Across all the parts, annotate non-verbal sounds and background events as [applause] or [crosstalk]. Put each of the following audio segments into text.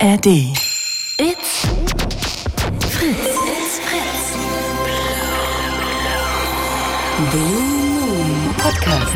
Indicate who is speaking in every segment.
Speaker 1: ARD. It's Fritz. It's Fritz. Blue Moon Podcast.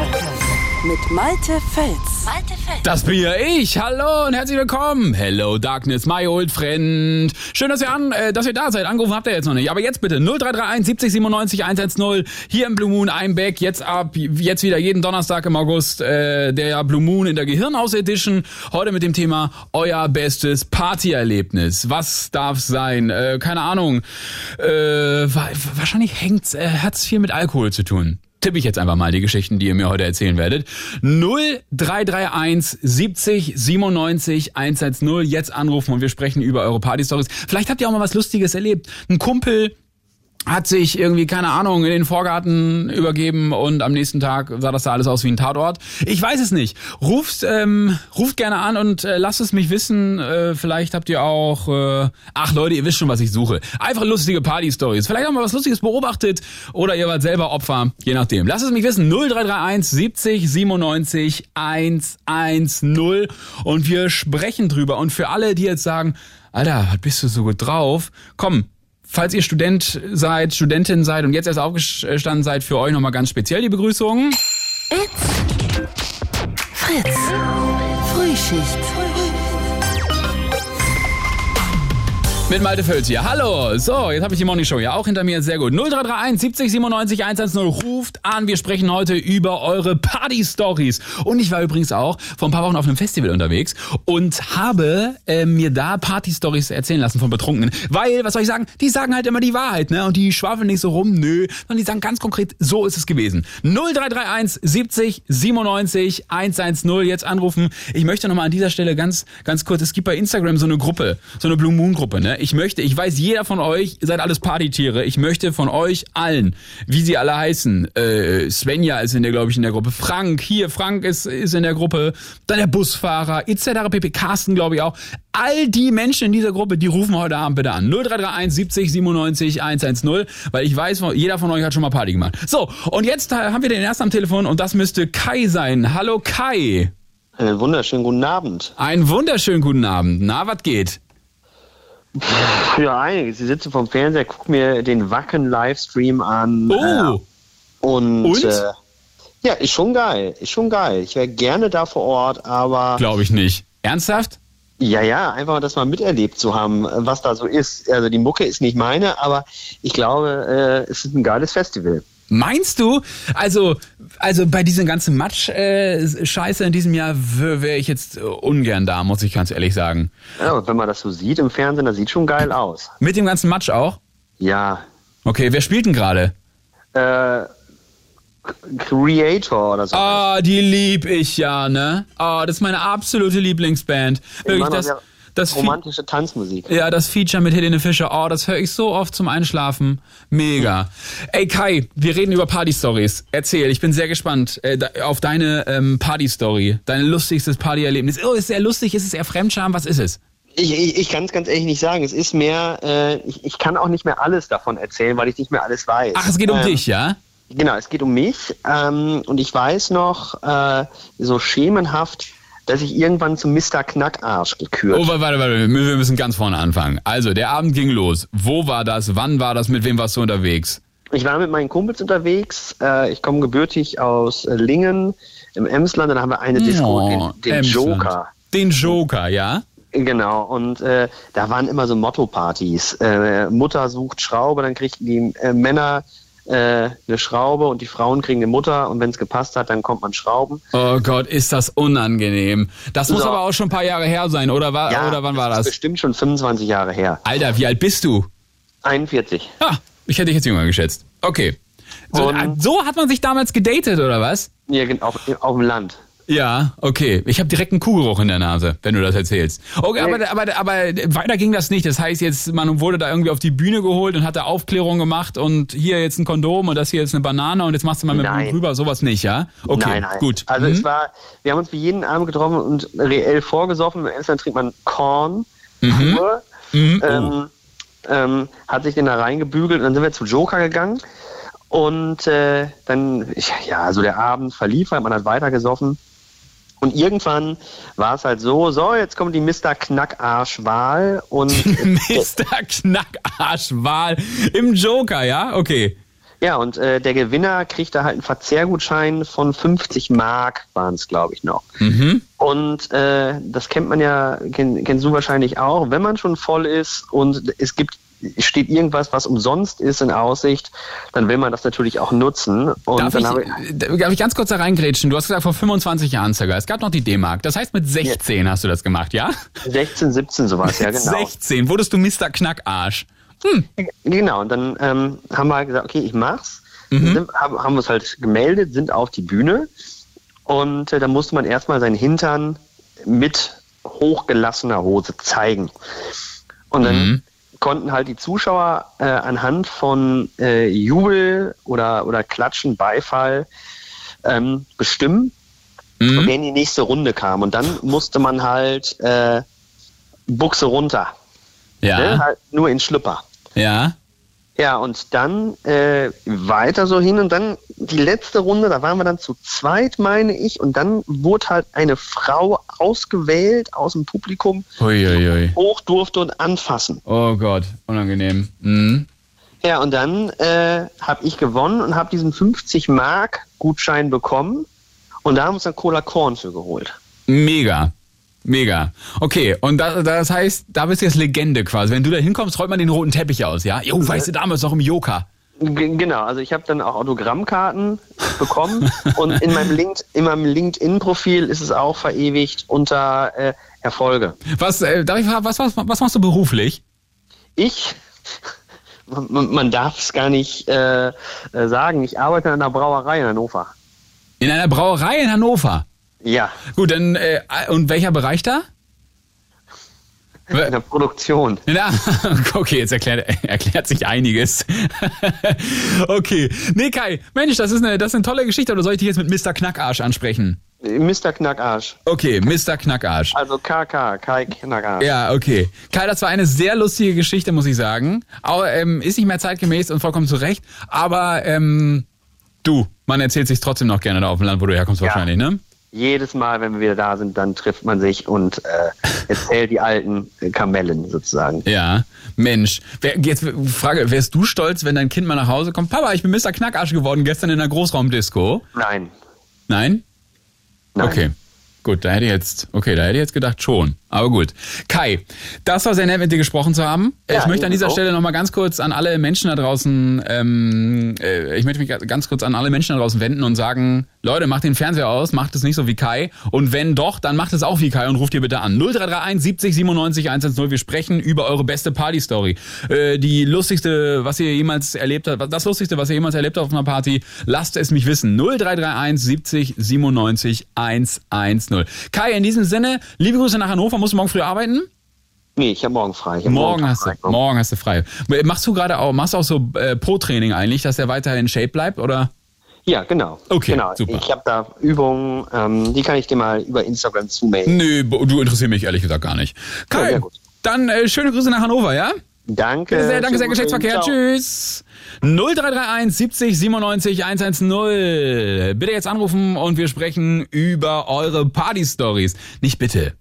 Speaker 1: Mit Malte Fels. Malte Fels.
Speaker 2: Das bin ja ich. Hallo und herzlich willkommen. Hello Darkness, my old friend. Schön, dass ihr an, äh, dass ihr da seid. Angerufen habt ihr jetzt noch nicht. Aber jetzt bitte 0331 70 97 110 hier im Blue Moon I'm back. Jetzt ab jetzt wieder jeden Donnerstag im August äh, der Blue Moon in der Gehirnhaus Edition. Heute mit dem Thema euer bestes Partyerlebnis. Was darf sein? Äh, keine Ahnung. Äh, wa- wahrscheinlich hängt's äh, hat's viel mit Alkohol zu tun tippe ich jetzt einfach mal die Geschichten, die ihr mir heute erzählen werdet. 0331 70 97 110. Jetzt anrufen und wir sprechen über eure Party-Stories. Vielleicht habt ihr auch mal was Lustiges erlebt. Ein Kumpel hat sich irgendwie, keine Ahnung, in den Vorgarten übergeben und am nächsten Tag sah das da alles aus wie ein Tatort. Ich weiß es nicht. Ruft, ähm, ruft gerne an und äh, lasst es mich wissen. Äh, vielleicht habt ihr auch, äh, ach Leute, ihr wisst schon, was ich suche. Einfach lustige Party-Stories. Vielleicht auch mal was Lustiges beobachtet oder ihr wart selber Opfer, je nachdem. Lasst es mich wissen. 0331 70 97 110 und wir sprechen drüber. Und für alle, die jetzt sagen, Alter, was bist du so gut drauf? Komm, Falls ihr Student seid, Studentin seid und jetzt erst aufgestanden seid, für euch nochmal ganz speziell die Begrüßung.
Speaker 1: It's Fritz. Frühschicht.
Speaker 2: Mit Malte Völz hier. Hallo. So, jetzt habe ich die Morning Show ja auch hinter mir. Sehr gut. 0331 70 97 110. Ruft an. Wir sprechen heute über eure Party-Stories. Und ich war übrigens auch vor ein paar Wochen auf einem Festival unterwegs und habe äh, mir da Party-Stories erzählen lassen von Betrunkenen. Weil, was soll ich sagen, die sagen halt immer die Wahrheit, ne? Und die schwafeln nicht so rum, nö. Sondern die sagen ganz konkret, so ist es gewesen. 0331 70 97 110. Jetzt anrufen. Ich möchte nochmal an dieser Stelle ganz, ganz kurz, es gibt bei Instagram so eine Gruppe, so eine Blue Moon Gruppe, ne? Ich möchte, ich weiß, jeder von euch, ihr seid alles Partytiere. Ich möchte von euch allen, wie sie alle heißen, äh, Svenja ist in der, glaube ich, in der Gruppe, Frank, hier, Frank ist, ist in der Gruppe, dann der Busfahrer, etc. pp. Carsten, glaube ich auch. All die Menschen in dieser Gruppe, die rufen heute Abend bitte an. 0331 70 97 110, weil ich weiß, jeder von euch hat schon mal Party gemacht. So, und jetzt äh, haben wir den ersten am Telefon und das müsste Kai sein. Hallo Kai.
Speaker 3: Einen wunderschönen guten Abend.
Speaker 2: Einen wunderschönen guten Abend. Na, was geht?
Speaker 3: Für einiges. Ich sitze vom Fernseher, gucke mir den Wacken-Livestream an.
Speaker 2: Oh,
Speaker 3: Äh, und
Speaker 2: Und?
Speaker 3: Äh, ja, ist schon geil. Ist schon geil. Ich wäre gerne da vor Ort, aber
Speaker 2: glaube ich nicht. Ernsthaft?
Speaker 3: ja, ja, einfach das mal miterlebt zu haben, was da so ist. Also die Mucke ist nicht meine, aber ich glaube, äh, es ist ein geiles Festival.
Speaker 2: Meinst du? Also, also bei diesem ganzen Matsch-Scheiße in diesem Jahr wäre ich jetzt äh, ungern da, muss ich ganz ehrlich sagen.
Speaker 3: Ja, und wenn man das so sieht im Fernsehen, das sieht schon geil aus.
Speaker 2: Mit dem ganzen Matsch auch?
Speaker 3: Ja.
Speaker 2: Okay, wer spielt denn gerade?
Speaker 3: Äh, Creator oder so.
Speaker 2: Ah, die lieb ich ja, ne? Ah, das ist meine absolute Lieblingsband. Wirklich, das,
Speaker 3: sehr
Speaker 2: das,
Speaker 3: romantische Tanzmusik.
Speaker 2: ja, das Feature mit Helene Fischer, oh, das höre ich so oft zum Einschlafen. Mega. Ey Kai, wir reden über Party-Stories. Erzähl, ich bin sehr gespannt äh, auf deine ähm, Party-Story. Dein lustigstes Party-Erlebnis. Oh, ist es eher lustig? Ist es eher Fremdscham? Was ist es?
Speaker 3: Ich, ich, ich kann es ganz ehrlich nicht sagen. Es ist mehr, äh, ich, ich kann auch nicht mehr alles davon erzählen, weil ich nicht mehr alles weiß.
Speaker 2: Ach, es geht um
Speaker 3: Ähm,
Speaker 2: dich, ja?
Speaker 3: Genau, es geht um mich. Ähm, und ich weiß noch, äh, so schemenhaft, dass ich irgendwann zum Mr. Knackarsch gekürt
Speaker 2: Oh, warte, warte, warte, wir müssen ganz vorne anfangen. Also, der Abend ging los. Wo war das? Wann war das? Mit wem warst du unterwegs?
Speaker 3: Ich war mit meinen Kumpels unterwegs. Äh, ich komme gebürtig aus äh, Lingen im Emsland. Dann haben wir eine Disco,
Speaker 2: Oh,
Speaker 3: den, den. Joker.
Speaker 2: Den Joker, ja?
Speaker 3: Genau, und äh, da waren immer so Motto-Partys. Äh, Mutter sucht Schraube, dann kriegten die äh, Männer eine Schraube und die Frauen kriegen eine Mutter und wenn es gepasst hat, dann kommt man Schrauben.
Speaker 2: Oh Gott, ist das unangenehm. Das muss
Speaker 3: So.
Speaker 2: aber auch schon ein paar Jahre her sein, oder, war, oder wann war
Speaker 3: das?
Speaker 2: das?
Speaker 3: ist bestimmt schon 25 Jahre her.
Speaker 2: Alter, wie alt bist du?
Speaker 3: 41.
Speaker 2: Ha, ich hätte dich jetzt jünger geschätzt. Okay. So, äh, so hat man sich damals gedatet, oder was?
Speaker 3: Ja, auf, auf dem Land.
Speaker 2: Ja, okay. Ich habe direkt einen Kuhgeruch in der Nase, wenn du das erzählst. Okay, aber, aber, aber weiter ging das nicht. Das heißt jetzt, man wurde da irgendwie auf die Bühne geholt und hat da Aufklärung gemacht und hier jetzt ein Kondom und das hier jetzt eine Banane und jetzt machst du mal mit
Speaker 3: Nein.
Speaker 2: Blut rüber. Sowas nicht, ja? Okay,
Speaker 3: nein, nein.
Speaker 2: gut.
Speaker 3: Also
Speaker 2: Mhm.
Speaker 3: es war, wir haben uns wie jeden Abend getroffen und reell vorgesoffen. Im Emsland trinkt man Korn pur.
Speaker 2: Mhm. Oh.
Speaker 3: Ähm, ähm, hat sich den da reingebügelt und dann sind wir zu Joker gegangen. Und äh, dann, ich, ja, so der Abend verlief, halt, man hat weiter gesoffen. Und irgendwann war es halt so, so, jetzt kommt die Mr. Knackarschwahl und [laughs]
Speaker 2: Mr. Knackarschwahl im Joker, ja? Okay.
Speaker 3: ja, und äh, der Gewinner kriegt da halt einen Verzehrgutschein von 50 Mark, waren es, glaube ich, noch.
Speaker 2: Mhm.
Speaker 3: Und äh, das kennt man ja, kenn, kennst du wahrscheinlich auch, wenn man schon voll ist und es gibt steht irgendwas, was umsonst ist in Aussicht, dann will man das natürlich auch nutzen. Und
Speaker 2: Darf
Speaker 3: dann
Speaker 2: ich,
Speaker 3: habe ich,
Speaker 2: darf ich ganz kurz da reingrätschen? Du hast gesagt, vor 25 Jahren circa. Es gab noch die D-Mark. Das heißt, mit 16 hast du das gemacht, ja?
Speaker 3: 16, 17 sowas, ja genau.
Speaker 2: 16 wurdest du Mr. Knackarsch.
Speaker 3: Genau, und dann ähm, haben wir halt gesagt, okay, ich mach's. Sind, haben, haben wir es halt gemeldet, sind auf die Bühne und äh, da musste man erstmal seinen Hintern mit hochgelassener Hose zeigen. Und dann
Speaker 2: Mhm.
Speaker 3: Konnten halt die Zuschauer äh, anhand von äh, Jubel oder, oder Klatschen, Beifall ähm, bestimmen,
Speaker 2: Mhm.
Speaker 3: wer in die nächste Runde kam. Und dann musste man halt äh, Buchse runter, ne?
Speaker 2: Ja,
Speaker 3: halt nur in Schlüpper.
Speaker 2: ja.
Speaker 3: Ja, und dann äh, weiter so hin und dann die letzte Runde, da waren wir dann zu zweit, meine ich, und dann wurde halt eine Frau ausgewählt aus dem Publikum,
Speaker 2: Uiuiui.
Speaker 3: hoch durfte und anfassen.
Speaker 2: Oh Gott, unangenehm. Mhm.
Speaker 3: Ja, und dann äh, habe ich gewonnen und habe diesen 50 Mark Gutschein bekommen und da haben wir uns dann Cola Korn für geholt.
Speaker 2: Mega. Mega. Okay, und das, das heißt, da bist du jetzt Legende quasi. Wenn du da hinkommst, rollt man den roten Teppich aus, ja? Jo, weißt du, damals noch im Joker.
Speaker 3: Genau, also ich habe dann auch Autogrammkarten bekommen [laughs] und in meinem, Link in meinem LinkedIn-Profil ist es auch verewigt unter äh, Erfolge.
Speaker 2: Was, äh, darf ich was, was, was machst du beruflich?
Speaker 3: Ich, man, man darf es gar nicht äh, äh, sagen, ich arbeite in einer Brauerei in Hannover.
Speaker 2: In einer Brauerei in Hannover.
Speaker 3: Ja,
Speaker 2: Gut, dann, äh, und welcher Bereich da?
Speaker 3: In der Produktion.
Speaker 2: Ja, [laughs] okay, jetzt erklärt, erklärt sich einiges. [laughs] okay. Nee, Kai, Mensch, das ist, eine, das ist eine tolle Geschichte. Oder soll ich dich jetzt mit Mr. Knackarsch ansprechen?
Speaker 3: Mr. Knackarsch.
Speaker 2: Okay, Mr. Knackarsch.
Speaker 3: Also KK, Kai Knackarsch.
Speaker 2: Ja, okay. Kai, das war eine sehr lustige Geschichte, muss ich sagen. Aber, ähm, ist nicht mehr zeitgemäß und vollkommen zu Recht. Aber ähm, du, man erzählt sich trotzdem noch gerne da auf dem Land, wo du herkommst
Speaker 3: Ja.
Speaker 2: wahrscheinlich, ne?
Speaker 3: Jedes Mal, wenn wir wieder da sind, dann trifft man sich und äh, erzählt die alten Kamellen sozusagen.
Speaker 2: Ja, Mensch. Wer, jetzt Frage, wärst du stolz, wenn dein Kind mal nach Hause kommt? Papa, ich bin Mr. Knackarsch geworden gestern in der Großraumdisco.
Speaker 3: Nein.
Speaker 2: Nein?
Speaker 3: Nein.
Speaker 2: Okay. Gut, da hätte ich jetzt, okay, da hätte ich jetzt gedacht schon. Aber gut. Kai, das war sehr nett, mit dir gesprochen zu haben.
Speaker 3: Ja,
Speaker 2: ich möchte an dieser
Speaker 3: ebenso.
Speaker 2: Stelle nochmal ganz kurz an alle Menschen da draußen, ähm, äh, ich möchte mich ganz kurz an alle Menschen da draußen wenden und sagen, Leute, macht den Fernseher aus, macht es nicht so wie Kai. Und wenn doch, dann macht es auch wie Kai und ruft ihr bitte an. 0331 70 97 110. Wir sprechen über eure beste Party-Story. Äh, die lustigste, was ihr jemals erlebt habt, das lustigste, was ihr jemals erlebt habt auf einer Party, lasst es mich wissen. 0331 70 97 110. Kai, in diesem Sinne, liebe Grüße nach Hannover. Musst du morgen früh arbeiten?
Speaker 3: Nee, ich habe morgen frei. Ich hab
Speaker 2: Morgen hast, du,
Speaker 3: frei.
Speaker 2: morgen hast du frei. Machst du gerade auch, machst du auch so äh, Pro-Training eigentlich, dass der weiter in Shape bleibt, oder?
Speaker 3: Ja, genau.
Speaker 2: Okay,
Speaker 3: genau.
Speaker 2: super.
Speaker 3: Ich habe da Übungen, ähm, die kann ich dir mal über Instagram zumailen.
Speaker 2: Nö, du interessierst mich ehrlich gesagt gar nicht. Kai,
Speaker 3: gut.
Speaker 2: dann äh, schöne Grüße nach Hannover, ja?
Speaker 3: Danke.
Speaker 2: Bitte sehr, danke sehr,
Speaker 3: Schönen
Speaker 2: Geschlechtsverkehr.
Speaker 3: Ciao.
Speaker 2: Tschüss. 0331 70 97 110. Bitte jetzt anrufen und wir sprechen über eure Party-Stories. Nicht bitte.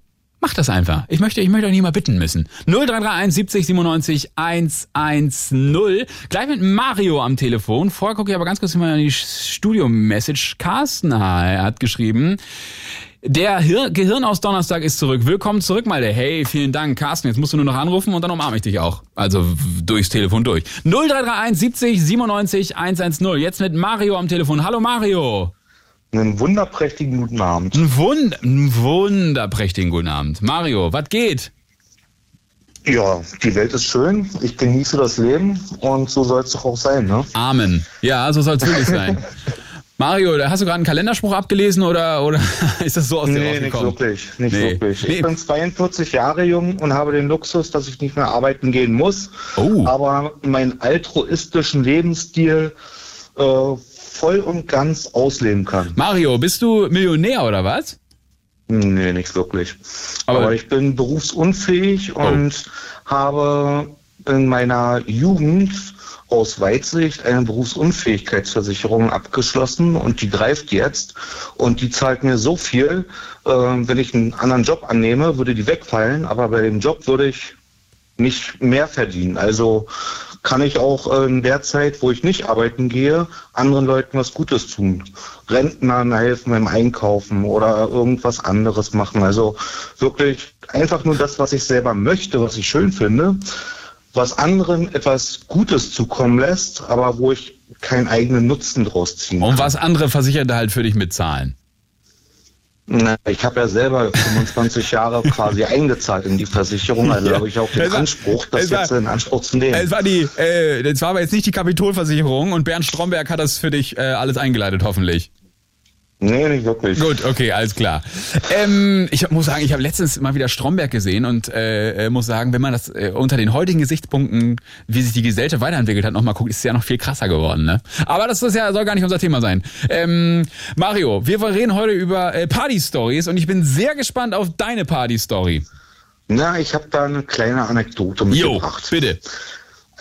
Speaker 2: Macht das einfach. Ich möchte, ich möchte euch nicht mal bitten müssen. 0331 70 97 110. Gleich mit Mario am Telefon. Vorher gucke ich aber ganz kurz mal in die Studio-Message. Carsten hat geschrieben. Der Hir Gehirn aus Donnerstag ist zurück. Willkommen zurück, Malte. Hey, vielen Dank, Carsten. Jetzt musst du nur noch anrufen und dann umarme ich dich auch. Also durchs Telefon durch. 0331 70 97 110. Jetzt mit Mario am Telefon. Hallo Mario.
Speaker 4: Einen wunderprächtigen guten Abend.
Speaker 2: Ein, Wund ein wunderprächtigen guten Abend. Mario, was geht?
Speaker 4: Ja, die Welt ist schön. Ich genieße das Leben und so soll es doch auch sein, ne?
Speaker 2: Amen. Ja, so soll es wirklich sein. [laughs] Mario, da hast du gerade einen Kalenderspruch abgelesen oder, oder [laughs] ist das so aus dir
Speaker 4: Nee, nicht
Speaker 2: rausgekommen?
Speaker 4: wirklich. Nicht
Speaker 2: Nee.
Speaker 4: wirklich.
Speaker 2: Nee.
Speaker 4: Ich bin 42 Jahre jung und habe den Luxus, dass ich nicht mehr arbeiten gehen muss.
Speaker 2: Oh.
Speaker 4: Aber meinen altruistischen Lebensstil äh, voll und ganz ausleben kann.
Speaker 2: Mario, bist du Millionär oder was?
Speaker 4: Nee, nicht wirklich.
Speaker 2: Aber- Oh.
Speaker 4: Aber, ich bin berufsunfähig und habe in meiner Jugend aus Weitsicht eine Berufsunfähigkeitsversicherung abgeschlossen und die greift jetzt und die zahlt mir so viel, äh, wenn ich einen anderen Job annehme, würde die wegfallen, aber bei dem Job würde ich nicht mehr verdienen. Also kann ich auch äh, in der Zeit, wo ich nicht arbeiten gehe, anderen Leuten was Gutes tun. Rentnern helfen beim Einkaufen oder irgendwas anderes machen. Also wirklich einfach nur das, was ich selber möchte, was ich schön finde was anderen etwas Gutes zukommen lässt, aber wo ich keinen eigenen Nutzen draus ziehen kann.
Speaker 2: Und was andere Versicherte halt für dich mitzahlen.
Speaker 4: Na, ich habe ja selber 25 Jahre [laughs] quasi eingezahlt in die Versicherung, also ja. habe ich auch den war, Anspruch, das jetzt war, in Anspruch zu nehmen.
Speaker 2: Es war die, äh, das war aber jetzt nicht die Kapitolversicherung und Bernd Stromberg hat das für dich äh, alles eingeleitet, hoffentlich.
Speaker 4: Nee, nicht wirklich.
Speaker 2: Gut, okay, alles klar. Ähm, ich muss sagen, ich habe letztens mal wieder Stromberg gesehen und äh, äh, muss sagen, wenn man das äh, unter den heutigen Gesichtspunkten, wie sich die Gesellschaft weiterentwickelt hat, nochmal guckt, ist es ja noch viel krasser geworden. Ne? Aber das ist ja soll gar nicht unser Thema sein. Ähm, Mario, wir reden heute über äh, Party-Stories und ich bin sehr gespannt auf deine Party-Story.
Speaker 4: Na, ich habe da eine kleine Anekdote mitgebracht.
Speaker 2: Jo, bitte.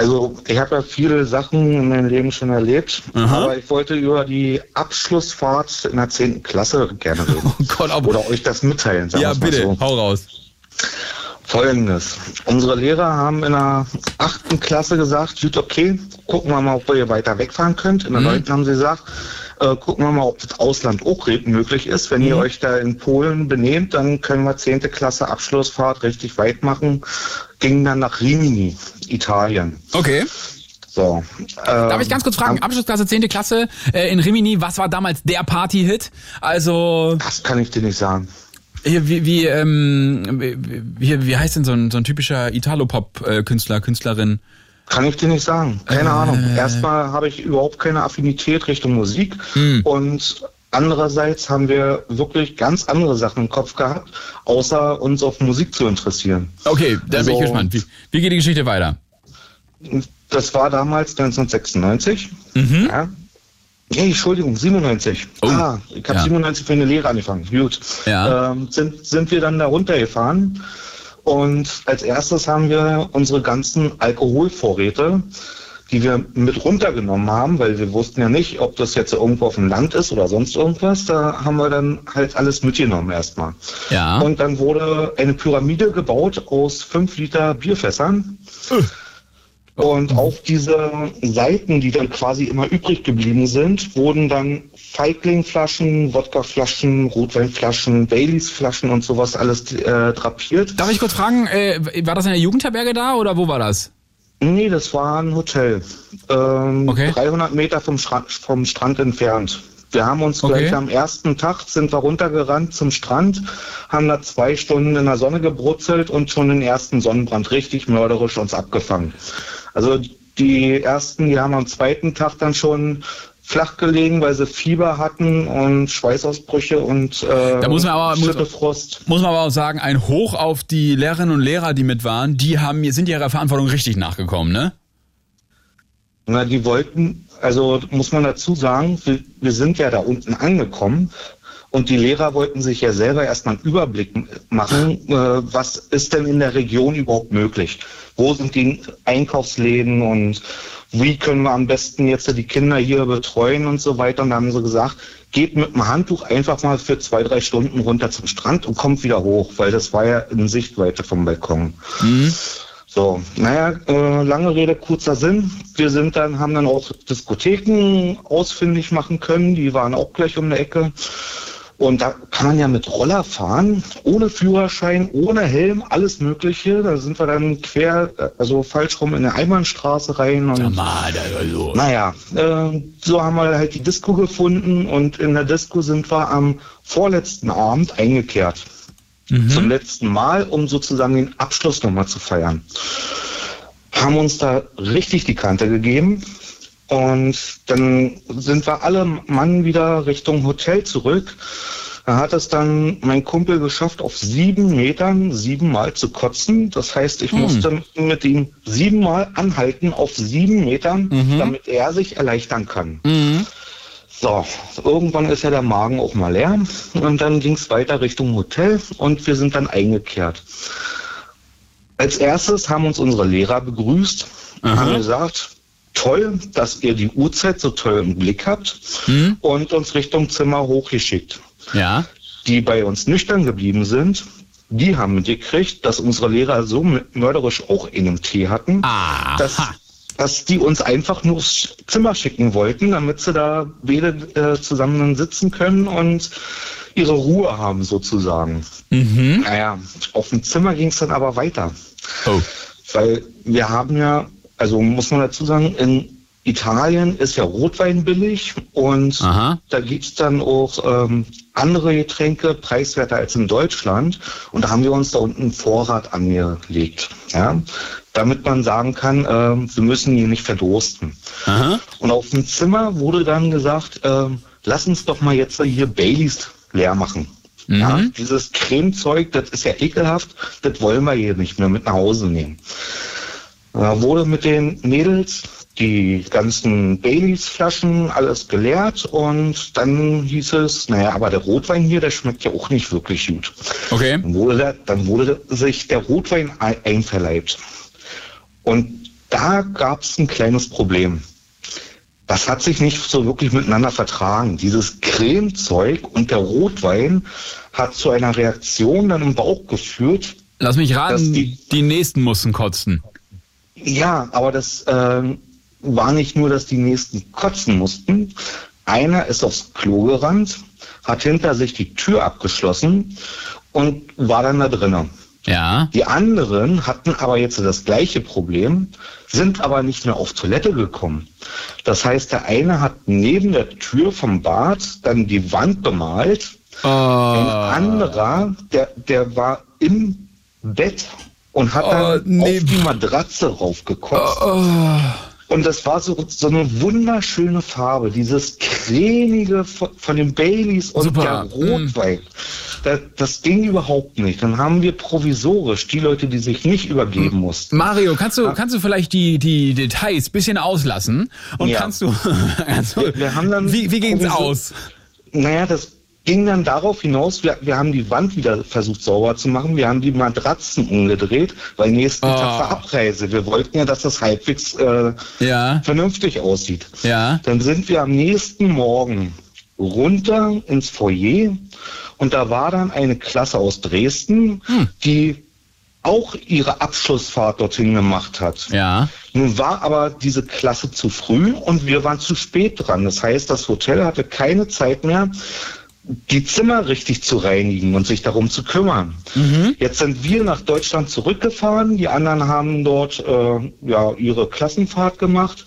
Speaker 4: Also ich habe ja viele Sachen in meinem Leben schon erlebt, Aha. aber ich wollte über die Abschlussfahrt in der 10. Klasse gerne reden. [laughs] Oh Gott, aber Oder euch das mitteilen.
Speaker 2: Ja, bitte, so. hau raus.
Speaker 4: Folgendes. Unsere Lehrer haben in der 8. Klasse gesagt, gut, okay, gucken wir mal, ob ihr weiter wegfahren könnt. In der mhm. 9. haben sie gesagt, äh, gucken wir mal, ob das Ausland auch möglich ist. Wenn mhm. ihr euch da in Polen benehmt, dann können wir 10. Klasse Abschlussfahrt richtig weit machen. Ging dann nach Rimini, Italien.
Speaker 2: Okay.
Speaker 4: So.
Speaker 2: Äh, Darf ich ganz kurz fragen, Abschlussklasse 10. Klasse äh, in Rimini, was war damals der Party-Hit? Also.
Speaker 4: Das kann ich dir nicht sagen.
Speaker 2: Hier, wie, wie, ähm, wie, wie heißt denn so ein, so ein typischer Italo-Pop-Künstler, Künstlerin?
Speaker 4: Kann ich dir nicht sagen. Keine äh, Ahnung. Erstmal habe ich überhaupt keine Affinität Richtung Musik mh. und andererseits haben wir wirklich ganz andere Sachen im Kopf gehabt, außer uns auf Musik zu interessieren.
Speaker 2: Okay, da also, bin ich also gespannt. Wie, wie geht die Geschichte weiter?
Speaker 4: Das war damals 1996. Mhm. Ja. Nee, Entschuldigung, 97. Oh. Ah, ich habe ja. 97 für eine Lehre angefangen. Gut. Ja. Ähm, sind, sind wir dann da runtergefahren und als erstes haben wir unsere ganzen Alkoholvorräte, die wir mit runtergenommen haben, weil wir wussten ja nicht, ob das jetzt irgendwo auf dem Land ist oder sonst irgendwas. Da haben wir dann halt alles mitgenommen erstmal. Ja. Und dann wurde eine Pyramide gebaut aus fünf Liter Bierfässern. Äh. Und auf diese Seiten, die dann quasi immer übrig geblieben sind, wurden dann Feiglingflaschen, Wodkaflaschen, Rotweinflaschen, Baileys-Flaschen und sowas alles äh, drapiert.
Speaker 2: Darf ich kurz fragen, äh, war das in der Jugendherberge da oder wo war das?
Speaker 4: Nee, das war ein Hotel. Ähm, okay. 300 Meter vom, Strand, vom Strand entfernt. Wir haben uns okay. gleich am ersten Tag sind wir runtergerannt zum Strand, haben da zwei Stunden in der Sonne gebrutzelt und schon den ersten Sonnenbrand richtig mörderisch uns abgefangen. Also die ersten, die haben am zweiten Tag dann schon flach gelegen, weil sie Fieber hatten und Schweißausbrüche und äh,
Speaker 2: da muss man aber, muss, muss, man aber auch sagen, ein Hoch auf die Lehrerinnen und Lehrer, die mit waren, die haben sind ihrer Verantwortung richtig nachgekommen, ne?
Speaker 4: Na, die wollten, also muss man dazu sagen, wir, wir sind ja da unten angekommen und die Lehrer wollten sich ja selber erstmal einen Überblick machen, äh, was ist denn in der Region überhaupt möglich? Wo sind die Einkaufsläden und wie können wir am besten jetzt die Kinder hier betreuen und so weiter. Und da haben sie gesagt, geht mit dem Handtuch einfach mal für zwei, drei Stunden runter zum Strand und kommt wieder hoch, weil das war ja in Sichtweite vom Balkon. Mhm. So, naja, äh, lange Rede, kurzer Sinn. Wir sind dann, haben dann auch Diskotheken ausfindig machen können, die waren auch gleich um die Ecke. Und da kann man ja mit Roller fahren, ohne Führerschein, ohne Helm, alles Mögliche. Da sind wir dann quer, also falsch rum in der Einbahnstraße rein. Und, ja, mal, also. Naja, äh, so haben wir halt die Disco gefunden und in der Disco sind wir am vorletzten Abend eingekehrt. Mhm. Zum letzten Mal, um sozusagen den Abschluss nochmal zu feiern. Haben uns da richtig die Kante gegeben. Und dann sind wir alle Mann wieder Richtung Hotel zurück. Da hat es dann mein Kumpel geschafft, auf sieben Metern siebenmal zu kotzen. Das heißt, ich hm. musste mit ihm siebenmal anhalten auf sieben Metern, mhm. damit er sich erleichtern kann. Mhm. So, irgendwann ist ja der Magen auch mal leer und dann ging es weiter Richtung Hotel und wir sind dann eingekehrt. als erstes haben uns unsere Lehrer begrüßt, haben gesagt, toll, dass ihr die Uhrzeit so toll im Blick habt und uns Richtung Zimmer hochgeschickt.
Speaker 2: Ja.
Speaker 4: Die bei uns nüchtern geblieben sind, die haben mitgekriegt, dass unsere Lehrer so mörderisch auch in dem Tee hatten,
Speaker 2: Aha.
Speaker 4: dass, dass die uns einfach nur aufs Zimmer schicken wollten, damit sie da beide äh, zusammen sitzen können und ihre Ruhe haben sozusagen. Naja, auf dem Zimmer ging es dann aber weiter.
Speaker 2: Oh.
Speaker 4: Weil wir haben ja, also muss man dazu sagen, in Italien ist ja Rotwein billig und
Speaker 2: Aha.
Speaker 4: da gibt's dann auch ähm, andere Getränke preiswerter als in Deutschland. Und da haben wir uns da unten einen Vorrat angelegt. Ja? Damit man sagen kann, ähm, wir müssen hier nicht verdursten.
Speaker 2: Aha.
Speaker 4: Und auf dem Zimmer wurde dann gesagt, ähm, lass uns doch mal jetzt hier Baileys leer machen. Ja, dieses Cremezeug, das ist ja ekelhaft, das wollen wir hier nicht mehr mit nach Hause nehmen. Da wurde mit den Mädels die ganzen Baileys-Flaschen alles geleert und dann hieß es, naja, aber der Rotwein hier, der schmeckt ja auch nicht wirklich gut.
Speaker 2: Okay.
Speaker 4: Dann wurde, der, dann wurde sich der Rotwein ein- einverleibt. Und da gab es ein kleines Problem. Das hat sich nicht so wirklich miteinander vertragen. Dieses Cremezeug und der Rotwein hat zu einer Reaktion dann im Bauch geführt.
Speaker 2: Lass mich raten, die,
Speaker 4: die-
Speaker 2: nächsten mussten kotzen.
Speaker 4: Ja, aber das ähm, war nicht nur, dass die Nächsten kotzen mussten. Einer ist aufs Klo gerannt, hat hinter sich die Tür abgeschlossen und war dann da drinnen.
Speaker 2: Ja.
Speaker 4: Die anderen hatten aber jetzt das gleiche Problem, sind aber nicht mehr auf Toilette gekommen. Das heißt, der eine hat neben der Tür vom Bad dann die Wand bemalt. Ein
Speaker 2: Oh.
Speaker 4: anderer, der, der war im Bett und hat dann
Speaker 2: Oh, nee.
Speaker 4: auf die Matratze raufgekotzt. Und das war so, so eine wunderschöne Farbe, dieses cremige von, von den Baileys und
Speaker 2: Super,
Speaker 4: der Rotwein. Das, das ging überhaupt nicht. Dann haben wir provisorisch die Leute, die sich nicht übergeben mussten.
Speaker 2: Mario, kannst du, kannst du vielleicht die, die Details bisschen auslassen? Und
Speaker 4: Ja.
Speaker 2: kannst du, [laughs] also,
Speaker 4: Wir- wir haben dann
Speaker 2: wie, wie ging's aus?
Speaker 4: Naja, das ging dann darauf hinaus, wir, wir haben die Wand wieder versucht sauber zu machen, wir haben die Matratzen umgedreht, weil nächsten
Speaker 2: Oh.
Speaker 4: Tag war Abreise. Wir wollten ja, dass das halbwegs äh,
Speaker 2: Ja.
Speaker 4: vernünftig aussieht.
Speaker 2: Ja.
Speaker 4: Dann sind wir am nächsten Morgen runter ins Foyer und da war dann eine Klasse aus Dresden,
Speaker 2: Hm.
Speaker 4: die auch ihre Abschlussfahrt dorthin gemacht hat.
Speaker 2: Ja.
Speaker 4: Nun war aber diese Klasse zu früh und wir waren zu spät dran. Das heißt, das Hotel hatte keine Zeit mehr, die Zimmer richtig zu reinigen und sich darum zu kümmern. Jetzt sind wir nach Deutschland zurückgefahren. Die anderen haben dort äh, ja ihre Klassenfahrt gemacht.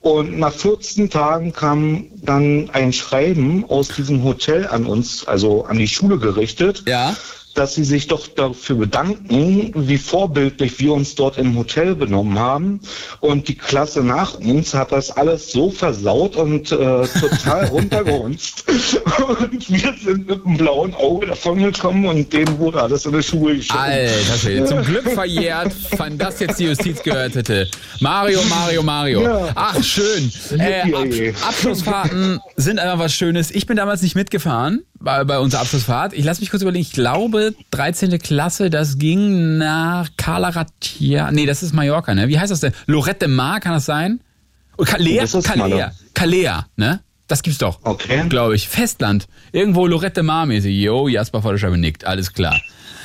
Speaker 4: Und nach 14 Tagen kam dann ein Schreiben aus diesem Hotel an uns, also an die Schule gerichtet,
Speaker 2: Ja.
Speaker 4: Dass sie sich doch dafür bedanken, wie vorbildlich wir uns dort im Hotel benommen haben. Und die Klasse nach uns hat das alles so versaut und äh, total [laughs] runtergehunzt. Und wir sind mit einem blauen Auge davon gekommen und denen wurde alles in die Schuhe geschoben.
Speaker 2: Alter Schwede, zum Glück verjährt, wenn das jetzt die Justiz gehört hätte. Mario, Mario, Mario.
Speaker 4: Ja.
Speaker 2: Ach, schön. Äh. Ab Abschlussfahrten sind einfach was Schönes. Ich bin damals nicht mitgefahren bei, bei unserer Abschlussfahrt. Ich lasse mich kurz überlegen. Ich glaube, 13. Klasse, das ging nach Calaratia. Nee, das ist Mallorca, ne? Wie heißt das denn? Lorette de Mar, kann das sein? Oh, Calea?
Speaker 4: Das ist
Speaker 2: Calea. Calea, ne? Das gibt's doch.
Speaker 4: Okay.
Speaker 2: Glaube ich. Festland. Irgendwo Lorette de Mar mäßig. Jo, Jasper vor der Scheibe nickt. Alles klar.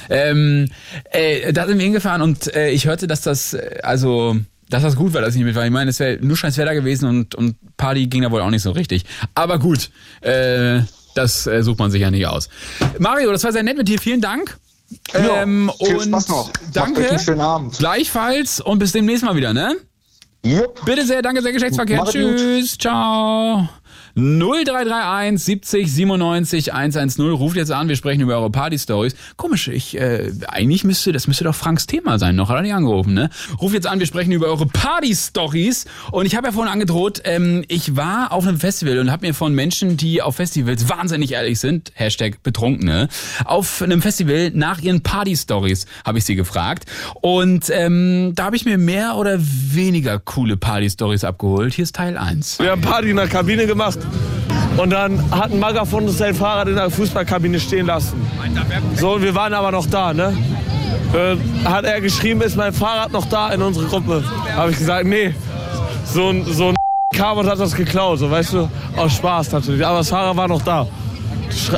Speaker 2: Ähm, äh, da sind wir hingefahren und äh, ich hörte, dass das, äh, also, dass das gut war, dass ich nicht mit war. Ich meine, es wäre nur scheiß Wetter gewesen und, und Party ging da wohl auch nicht so richtig. Aber gut, äh, das äh, sucht man sich ja nicht aus. Mario, das war sehr nett mit dir. Vielen Dank.
Speaker 4: Ja,
Speaker 2: ähm,
Speaker 4: viel
Speaker 2: und
Speaker 4: Spaß noch. Macht
Speaker 2: danke.
Speaker 4: euch einen schönen Abend.
Speaker 2: Gleichfalls und bis demnächst mal wieder, ne?
Speaker 4: Jupp.
Speaker 2: Bitte sehr, danke sehr, Geschlechtsverkehr.
Speaker 4: Macht's gut.
Speaker 2: Tschüss, ciao. 0331 70 97 110. Ruft jetzt an, wir sprechen über eure Party-Stories. Komisch, ich, äh, eigentlich müsste, das müsste doch Franks Thema sein, noch hat er nicht angerufen, ne? Ruft jetzt an, wir sprechen über eure Party-Stories. Und ich habe ja vorhin angedroht, ähm, ich war auf einem Festival und habe mir von Menschen, die auf Festivals wahnsinnig ehrlich sind, Hashtag Betrunkene, auf einem Festival nach ihren Party-Stories habe ich sie gefragt. Und ähm, da habe ich mir mehr oder weniger coole Party-Stories abgeholt. Hier ist Teil 1.
Speaker 5: Wir haben Party in der Kabine gemacht und dann hat ein Magger von uns sein Fahrrad in der Fußballkabine stehen lassen. So, und wir waren aber noch da, ne? Äh, hat er geschrieben, ist mein Fahrrad noch da in unsere Gruppe? Habe ich gesagt, nee. So ein, so ein Carbon hat das geklaut, so weißt du, aus Spaß natürlich. Aber das Fahrrad war noch da.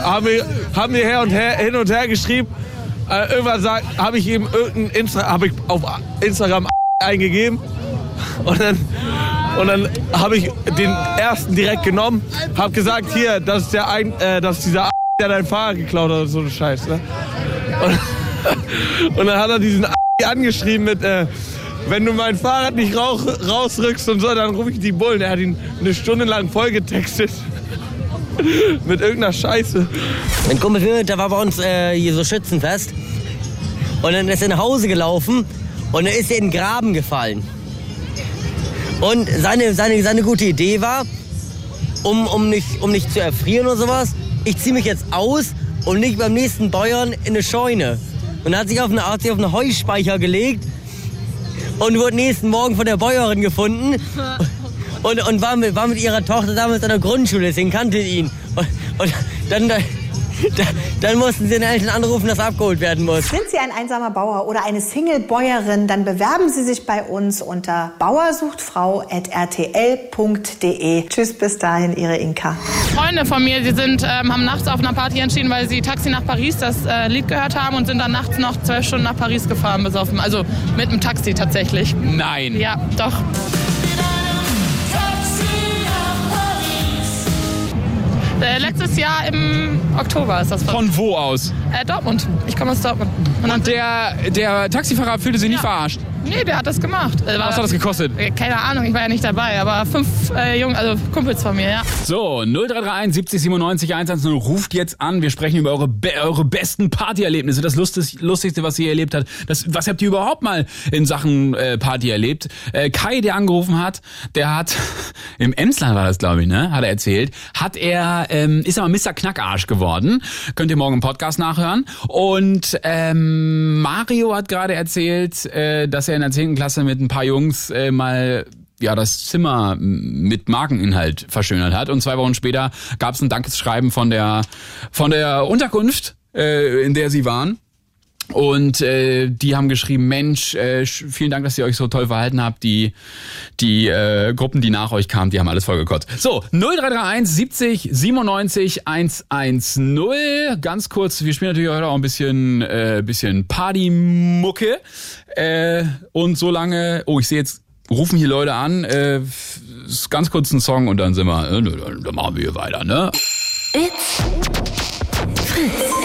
Speaker 5: Haben, wir, haben wir her und her, hin und her geschrieben. Äh, irgendwann habe ich ihm irgendein Insta hab ich auf Instagram eingegeben. Und dann, und dann habe ich den ersten direkt genommen, habe gesagt, hier, das ist, der ein, äh, das ist dieser der dein Fahrrad geklaut hat und so eine Scheiß. Ne? Und, [laughs] und, dann hat er diesen angeschrieben mit, äh, wenn du mein Fahrrad nicht rauch, rausrückst und so, dann rufe ich die Bullen. Er hat ihn eine Stunde lang vollgetextet. [laughs] mit irgendeiner Scheiße.
Speaker 6: Mein Kumpel, der war bei uns äh, hier so Schützenfest. Und dann ist er nach Hause gelaufen und dann ist er in den Graben gefallen. Und seine, seine, seine gute Idee war, um, um, nicht, um nicht zu erfrieren oder sowas, ich ziehe mich jetzt aus und nicht beim nächsten Bäuern in eine Scheune. Und hat sich auf eine, hat sich auf einen Heuspeicher gelegt und wurde nächsten Morgen von der Bäuerin gefunden [laughs] und, und war, mit, war mit ihrer Tochter damals an der Grundschule, deswegen kannte ihn. Und, und dann, dann mussten sie den Eltern anrufen, dass abgeholt werden muss.
Speaker 7: Sind Sie ein einsamer Bauer oder eine Single-Bäuerin, dann bewerben Sie sich bei uns unter bauersuchtfrau.rtl.de. Tschüss, bis dahin, Ihre Inka.
Speaker 8: Freunde von mir, die sind, ähm, haben nachts auf einer Party entschieden, weil sie Taxi nach Paris das äh, Lied gehört haben und sind dann nachts noch zwölf Stunden nach Paris gefahren, besoffen. Also mit dem Taxi tatsächlich.
Speaker 2: Nein.
Speaker 8: Ja, doch. Äh, letztes Jahr im Oktober ist das.
Speaker 2: Von wo aus?
Speaker 8: Äh, Dortmund. Ich komme aus Dortmund.
Speaker 2: Und, Und der, der Taxifahrer fühlte sich ja. nie verarscht?
Speaker 8: Nee, der hat das gemacht.
Speaker 2: Äh, Was hat das gekostet?
Speaker 8: Äh, keine Ahnung, ich war ja nicht dabei, aber fünf äh, Jungen, also Kumpels von mir, ja.
Speaker 2: So, 0331 70 97 110 ruft jetzt an. Wir sprechen über eure, be eure besten Partyerlebnisse. Das Lustig Lustigste, was ihr erlebt habt. Das, was habt ihr überhaupt mal in Sachen äh, Party erlebt? Äh, Kai, der angerufen hat, der hat, [laughs] im Emsland war das, glaube ich, ne? Hat er erzählt, hat er, ähm, ist aber Mr. Knackarsch geworden. Könnt ihr morgen im Podcast nachhören. Und ähm, Mario hat gerade erzählt, äh, dass er in der 10. Klasse mit ein paar Jungs äh, mal ja das Zimmer mit Markeninhalt verschönert hat und zwei Wochen später gab es ein Dankesschreiben von der von der Unterkunft, äh, in der sie waren. Und äh, die haben geschrieben, Mensch, äh, vielen Dank, dass ihr euch so toll verhalten habt. Die, die äh, Gruppen, die nach euch kamen, die haben alles vollgekotzt. So, 0331 70 97 110. Ganz kurz, wir spielen natürlich heute auch ein bisschen, äh, bisschen Partymucke. Äh, und so lange, oh, ich sehe jetzt, rufen hier Leute an. Äh, ganz kurz ein Song und dann sind wir, äh, dann machen wir hier weiter, ne?
Speaker 1: It's Fritz.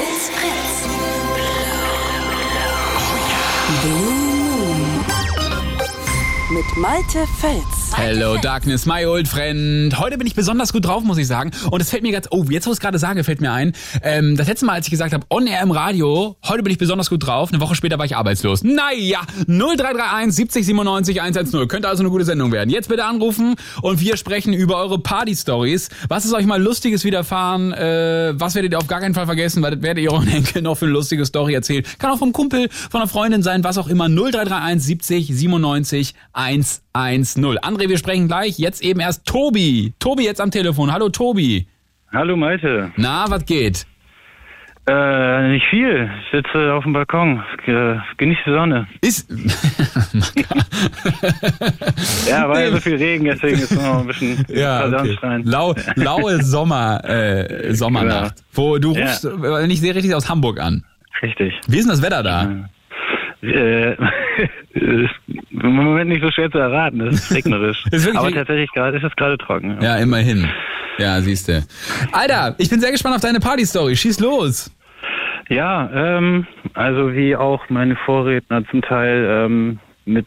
Speaker 1: Mit Malte Fels.
Speaker 2: Hello Darkness, my old friend. Heute bin ich besonders gut drauf, muss ich sagen. Und es fällt mir ganz, oh, jetzt wo ich es gerade sage, fällt mir ein. Ähm, das letzte Mal, als ich gesagt habe, on air im Radio, heute bin ich besonders gut drauf. Eine Woche später war ich arbeitslos. Naja, 0331 70 97 110. Könnte also eine gute Sendung werden. Jetzt bitte anrufen und wir sprechen über eure Party-Stories. Was ist euch mal Lustiges widerfahren? Äh, was werdet ihr auf gar keinen Fall vergessen? Was werdet ihr [laughs] euren Enkel noch für eine lustige Story erzählen? Kann auch vom Kumpel, von einer Freundin sein, was auch immer. 0331 70 97 110. André, wir sprechen gleich. Jetzt eben erst Tobi. Tobi jetzt am Telefon. Hallo Tobi.
Speaker 9: Hallo Malte.
Speaker 2: Na, was geht?
Speaker 9: Äh, nicht viel. Ich sitze auf dem Balkon, genieße die Sonne.
Speaker 2: Ist. [laughs]
Speaker 9: ja, war ja so viel Regen, deswegen ist noch ein bisschen [laughs]
Speaker 2: ja, okay. Lau, laue Sommer, äh, [laughs] Sommernacht. Ja. Wo du rufst, ja. Äh, nicht sehr richtig aus Hamburg an.
Speaker 9: Richtig.
Speaker 2: Wie ist denn das Wetter da?
Speaker 9: Äh, [laughs] im Moment nicht so schwer zu erraten, das ist regnerisch. [laughs] Aber tatsächlich gerade ist es gerade trocken.
Speaker 2: Ja, immerhin. Ja, siehst du. Alter, ich bin sehr gespannt auf deine Party-Story. Schieß los.
Speaker 9: Ja, ähm, also wie auch meine Vorredner zum Teil ähm, mit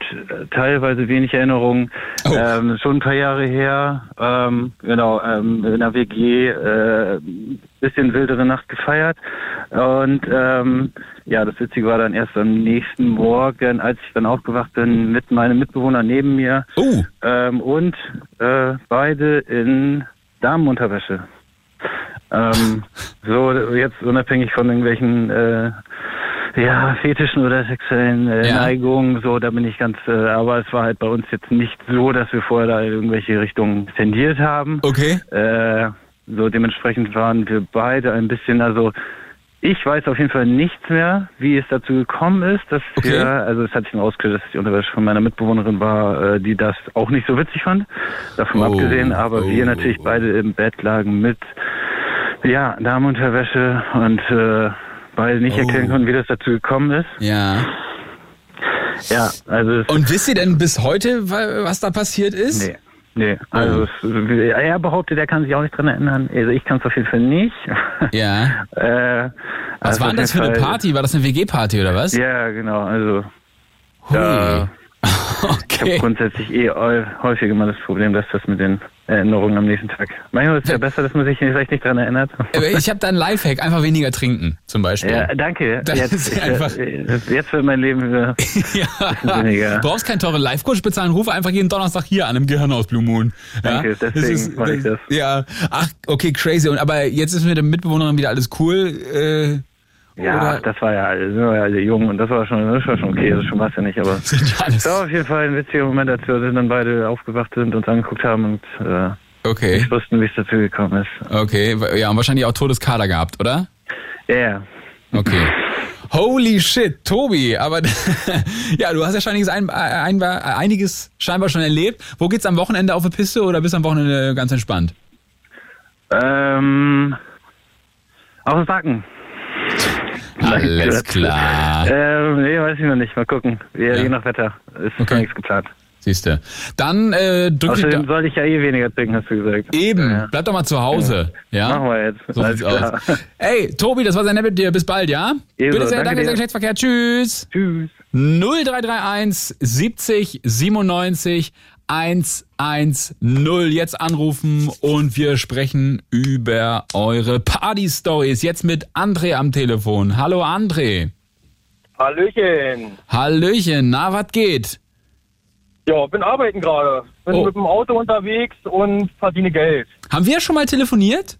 Speaker 9: teilweise wenig Erinnerungen. Oh. Ähm, schon ein paar Jahre her, ähm, genau, ähm, in der WG äh, bisschen wildere Nacht gefeiert. Und ähm, ja, das Witzige war dann erst am nächsten Morgen, als ich dann aufgewacht bin, mit meinem Mitbewohner neben mir.
Speaker 2: Oh.
Speaker 9: Ähm, und äh, beide in Damenunterwäsche. Ähm, [laughs] so jetzt unabhängig von irgendwelchen äh, ja, Fetischen oder sexuellen äh, ja. Neigungen, so, da bin ich ganz, äh, aber es war halt bei uns jetzt nicht so, dass wir vorher da in irgendwelche Richtungen tendiert haben.
Speaker 2: Okay.
Speaker 9: Äh, so dementsprechend waren wir beide ein bisschen, also ich weiß auf jeden Fall nichts mehr, wie es dazu gekommen ist, dass
Speaker 2: Okay.
Speaker 9: wir, also es hat sich herausgestellt, dass die Unterwäsche von meiner Mitbewohnerin war, äh, die das auch nicht so witzig fand, davon
Speaker 2: Oh,
Speaker 9: abgesehen, aber
Speaker 2: oh,
Speaker 9: wir natürlich
Speaker 2: oh.
Speaker 9: beide im Bett lagen mit, ja, Damenunterwäsche und äh, beide nicht
Speaker 2: Oh.
Speaker 9: erkennen konnten, wie das dazu gekommen ist.
Speaker 2: Ja.
Speaker 9: Ja, also
Speaker 2: Und wisst ihr denn bis heute, wa- was da passiert ist?
Speaker 9: nee. Nee, also es, er behauptet, er kann sich auch nicht dran erinnern. Also ich kann es auf jeden Fall nicht. [laughs]
Speaker 2: Ja. [laughs]
Speaker 9: äh,
Speaker 2: Was
Speaker 9: also
Speaker 2: war denn das für eine Party? War das eine WG-Party oder was?
Speaker 9: Ja, genau. Also
Speaker 2: Hui. [laughs]
Speaker 9: ja. Ich habe
Speaker 2: Okay.
Speaker 9: grundsätzlich eh häufig immer das Problem, dass das mit den Erinnerungen am nächsten Tag. Manchmal ist es ja besser, dass man sich vielleicht nicht dran erinnert.
Speaker 2: Ich habe da einen Lifehack, einfach weniger trinken, zum Beispiel.
Speaker 9: Ja, danke.
Speaker 2: Das
Speaker 9: jetzt,
Speaker 2: ist einfach-
Speaker 9: äh, jetzt wird mein Leben wieder. [laughs]
Speaker 2: Ja.
Speaker 9: weniger.
Speaker 2: Du brauchst keinen teuren Live-Coach bezahlen, ruf einfach jeden Donnerstag hier an im Gehirn aus Blue Moon. Ja?
Speaker 9: Danke, deswegen mach ich das.
Speaker 2: Ja, ach, okay, crazy. Und aber jetzt ist mit der Mitbewohnerin wieder alles cool. Äh,
Speaker 9: Ja,
Speaker 2: Oder-
Speaker 9: das war ja, alle- sind wir ja alle jung und das war schon, das war schon okay, das ist schon was ja nicht, aber [laughs] es war auf jeden Fall ein witziger Moment, als wir dann beide aufgewacht sind, uns angeguckt haben und äh,
Speaker 2: Okay,
Speaker 9: nicht wussten, wie es dazu gekommen ist.
Speaker 2: okay. Ja, und wahrscheinlich auch Todeskader gehabt, oder?
Speaker 9: Ja, ja.
Speaker 2: Okay. Holy shit, Tobi, aber [laughs] ja, du hast ja schon einiges, ein, ein, einiges scheinbar schon erlebt. Wo geht's am Wochenende auf die Piste oder bist du am Wochenende ganz entspannt?
Speaker 9: Ähm, auf den Backen.
Speaker 2: Alles klar.
Speaker 9: Ähm, nee, weiß ich noch nicht. Mal gucken. Je,
Speaker 2: Ja.
Speaker 9: je nach Wetter. Ist
Speaker 2: Okay.
Speaker 9: nichts geplant.
Speaker 2: Siehste. Dann äh, drück
Speaker 9: Außerdem
Speaker 2: da,
Speaker 9: soll ich ja eh weniger trinken, hast du gesagt.
Speaker 2: eben.
Speaker 9: Ja.
Speaker 2: Bleib doch mal zu Hause. Ja.
Speaker 9: Machen wir jetzt.
Speaker 2: So
Speaker 9: Alles klar.
Speaker 2: aus. [laughs] Ey, Tobi, das war sehr nett mit dir. Bis bald, ja?
Speaker 9: Ebenso.
Speaker 2: Bitte sehr,
Speaker 9: Danke
Speaker 2: danke, sehr Geschlechtsverkehr. Tschüss.
Speaker 9: Tschüss.
Speaker 2: 0331 70 97 110. Jetzt anrufen und wir sprechen über eure Party-Stories. Jetzt mit André am Telefon. Hallo André.
Speaker 10: Hallöchen.
Speaker 2: Hallöchen, na, was geht?
Speaker 10: Ja, bin arbeiten gerade. Bin
Speaker 2: Oh.
Speaker 10: mit dem Auto unterwegs und verdiene Geld.
Speaker 2: Haben wir schon mal telefoniert?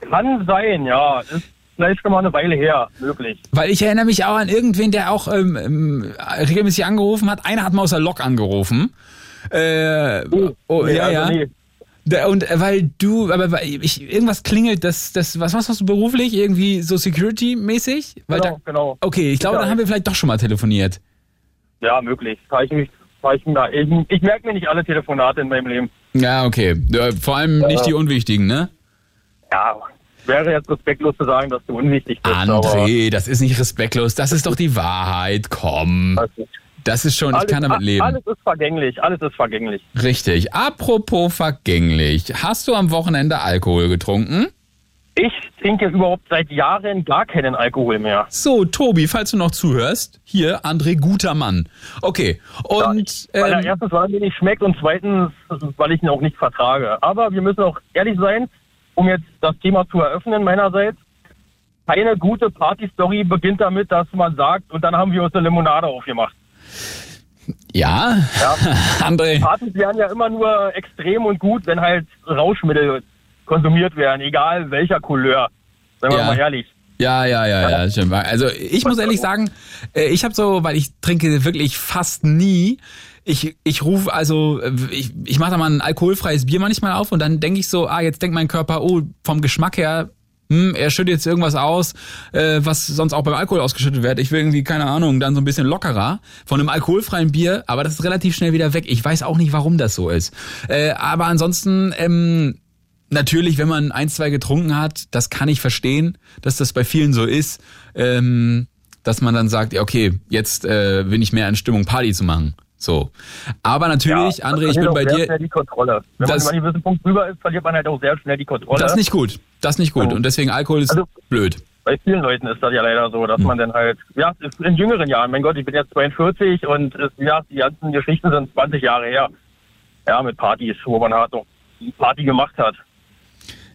Speaker 10: Kann sein, ja. Ist vielleicht schon mal eine Weile her, möglich.
Speaker 2: Weil ich erinnere mich auch an irgendwen, der auch ähm, ähm, regelmäßig angerufen hat. Einer hat mal aus der Lok angerufen. Äh, oh,
Speaker 10: Nee,
Speaker 2: ja,
Speaker 10: also
Speaker 2: ja.
Speaker 10: nee.
Speaker 2: Da- Und äh, weil du, aber weil ich, irgendwas klingelt, das, das, was machst du beruflich? Irgendwie so Security-mäßig?
Speaker 10: Genau,
Speaker 2: da,
Speaker 10: genau.
Speaker 2: okay, ich glaube,
Speaker 10: Ja,
Speaker 2: dann haben wir vielleicht doch schon mal telefoniert.
Speaker 10: Ja, möglich. Kann ich, mich, ich, ich, merke mir nicht alle Telefonate in meinem Leben.
Speaker 2: Ja, okay. Vor allem nicht die unwichtigen, ne?
Speaker 10: Ja, wäre jetzt respektlos zu sagen, dass du unwichtig bist.
Speaker 2: André, das ist nicht respektlos, das ist doch die Wahrheit. Komm.
Speaker 10: aber
Speaker 2: Das ist schon, ich
Speaker 10: alles,
Speaker 2: kann damit leben.
Speaker 10: Alles ist vergänglich, alles ist vergänglich.
Speaker 2: Richtig. Apropos vergänglich. Hast du am Wochenende Alkohol getrunken?
Speaker 10: Ich trinke überhaupt seit Jahren gar keinen Alkohol mehr.
Speaker 2: So, Tobi, falls du noch zuhörst, hier, André, guter Mann. Okay. Und
Speaker 10: Weil er
Speaker 2: ähm,
Speaker 10: erstens, weil er mir nicht schmeckt und zweitens, weil ich ihn auch nicht vertrage. Aber wir müssen auch ehrlich sein, um jetzt das Thema zu eröffnen meinerseits. Keine gute Party-Story beginnt damit, dass man sagt, und dann haben wir uns eine Limonade aufgemacht.
Speaker 2: ja,
Speaker 10: Ja. [laughs]
Speaker 2: André.
Speaker 10: Partys werden ja immer nur extrem und gut, wenn halt Rauschmittel konsumiert werden, egal welcher Couleur. Seien wir
Speaker 2: Ja.
Speaker 10: mal ehrlich.
Speaker 2: Ja, ja, ja, ja, stimmt. Also ich muss ehrlich sagen, äh, ich habe so, weil ich trinke wirklich fast nie. Ich, ich rufe also, ich, ich mache da mal ein alkoholfreies Bier manchmal auf und dann denke ich so, ah, jetzt denkt mein Körper, oh, vom Geschmack her, hm, er schüttet jetzt irgendwas aus, äh, was sonst auch beim Alkohol ausgeschüttet wird. Ich will irgendwie, keine Ahnung, dann so ein bisschen lockerer von einem alkoholfreien Bier, aber das ist relativ schnell wieder weg. Ich weiß auch nicht, warum das so ist. Äh, aber ansonsten, ähm, Natürlich, wenn man ein, zwei getrunken hat, das kann ich verstehen, dass das bei vielen so ist, ähm, dass man dann sagt, ja, okay, jetzt äh, bin ich mehr in Stimmung, Party zu machen. So. Aber natürlich,
Speaker 10: Ja,
Speaker 2: André, ich bin bei dir.
Speaker 10: die Kontrolle. Wenn
Speaker 2: Das-
Speaker 10: man über gewissen Punkt drüber ist, verliert man halt auch sehr schnell die Kontrolle.
Speaker 2: Das ist nicht gut. Das ist nicht gut. Und deswegen Alkohol ist
Speaker 10: Also-
Speaker 2: blöd.
Speaker 10: Bei vielen Leuten ist das ja leider so, dass
Speaker 2: Hm.
Speaker 10: man dann halt, ja, in jüngeren Jahren, mein Gott, ich bin jetzt 42 und es, ja, die ganzen Geschichten sind 20 Jahre her. Ja, mit Partys, wo man halt noch Party gemacht hat.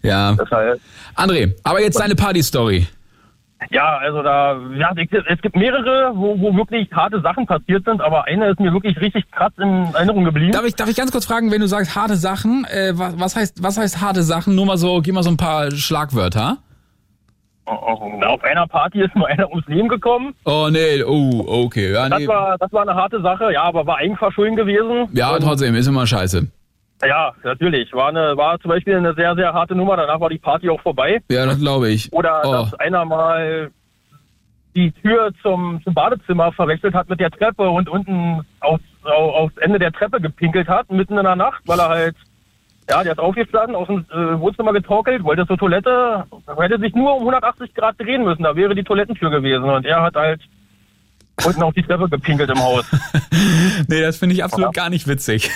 Speaker 2: Ja.
Speaker 10: Deshalb,
Speaker 2: André, aber jetzt deine Party-Story.
Speaker 10: Ja, also da, ja, es gibt mehrere, wo, wo wirklich harte Sachen passiert sind, aber eine ist mir wirklich richtig krass in Erinnerung geblieben.
Speaker 2: Darf ich, darf ich ganz kurz fragen, wenn du sagst harte Sachen, äh, was, was heißt, was heißt harte Sachen? Nur mal so, gib mal so ein paar Schlagwörter.
Speaker 10: Na, auf einer Party ist nur einer ums Leben gekommen.
Speaker 2: Oh nee, oh, okay. Ja,
Speaker 10: Das
Speaker 2: nee.
Speaker 10: war, das war eine harte Sache, ja, aber war Eigenverschulden gewesen.
Speaker 2: ja trotzdem, ist immer scheiße.
Speaker 10: Ja, natürlich. War, eine, war zum Beispiel eine sehr, sehr harte Nummer. Danach war die Party auch vorbei.
Speaker 2: Ja, das glaube ich.
Speaker 10: Oder
Speaker 2: Oh.
Speaker 10: dass einer mal die Tür zum, zum Badezimmer verwechselt hat mit der Treppe und unten aufs, au- aufs Ende der Treppe gepinkelt hat, mitten in der Nacht, weil er halt, ja, der ist aufgestanden, aus dem äh, Wohnzimmer getorkelt, wollte zur Toilette, hätte sich nur um 180 Grad drehen müssen, da wäre die Toilettentür gewesen und er hat halt unten auf die Treppe gepinkelt im Haus. [laughs]
Speaker 2: Nee, das finde ich absolut gar nicht witzig.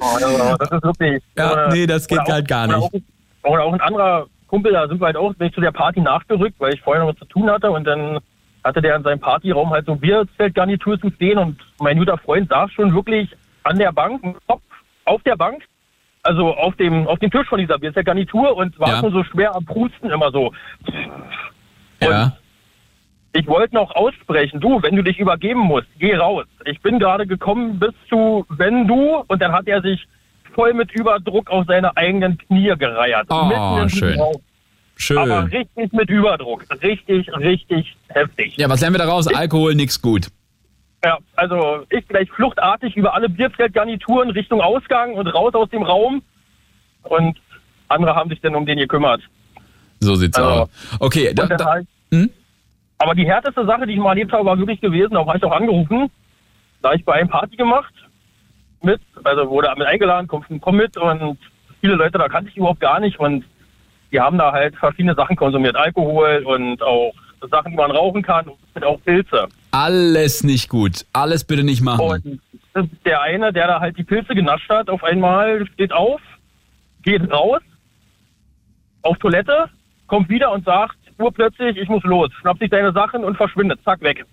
Speaker 10: Also, das ist wirklich.
Speaker 2: Ja,
Speaker 10: äh,
Speaker 2: nee, das geht
Speaker 10: oder
Speaker 2: halt gar
Speaker 10: oder
Speaker 2: nicht.
Speaker 10: Auch, oder auch ein anderer Kumpel, da sind wir halt auch bin ich zu der Party nachgerückt, weil ich vorher noch was zu tun hatte und dann hatte der in seinem Partyraum halt so Bierzeltgarnitur zu stehen und mein guter Freund saß schon wirklich an der Bank, Kopf auf der Bank, also auf dem auf dem Tisch von dieser Bierzeltgarnitur und war
Speaker 2: Ja.
Speaker 10: schon so schwer am Prusten immer so.
Speaker 2: Ja.
Speaker 10: Ich wollte noch aussprechen, du, wenn du dich übergeben musst, geh raus. Ich bin gerade gekommen bis zu wenn du und dann hat er sich voll mit Überdruck auf seine eigenen Knie gereiert.
Speaker 2: Oh, schön.
Speaker 10: Raum.
Speaker 2: Schön.
Speaker 10: Aber richtig mit Überdruck. Richtig, richtig heftig.
Speaker 2: Ja, was lernen wir daraus? Alkohol, nix gut.
Speaker 10: Ja, also ich gleich fluchtartig über alle Bierzeltgarnituren Richtung Ausgang und raus aus dem Raum. Und andere haben sich dann um den gekümmert.
Speaker 2: So sieht's
Speaker 10: Also,
Speaker 2: aus. Okay, da, da,
Speaker 10: halt,
Speaker 2: hm?
Speaker 10: Aber die härteste Sache, die ich mal erlebt habe, war wirklich gewesen, da war ich auch angerufen. Da habe ich bei einem Party gemacht. Mit, also wurde mit eingeladen, komm, komm mit und viele Leute, da kannte ich überhaupt gar nicht und die haben da halt verschiedene Sachen konsumiert. Alkohol und auch Sachen, die man rauchen kann und auch Pilze.
Speaker 2: alles nicht gut. Alles bitte nicht machen.
Speaker 10: Und der eine, der da halt die Pilze genascht hat, auf einmal steht auf, geht raus, auf Toilette, kommt wieder und sagt urplötzlich, ich muss los, schnappt sich seine Sachen und verschwindet, zack, weg.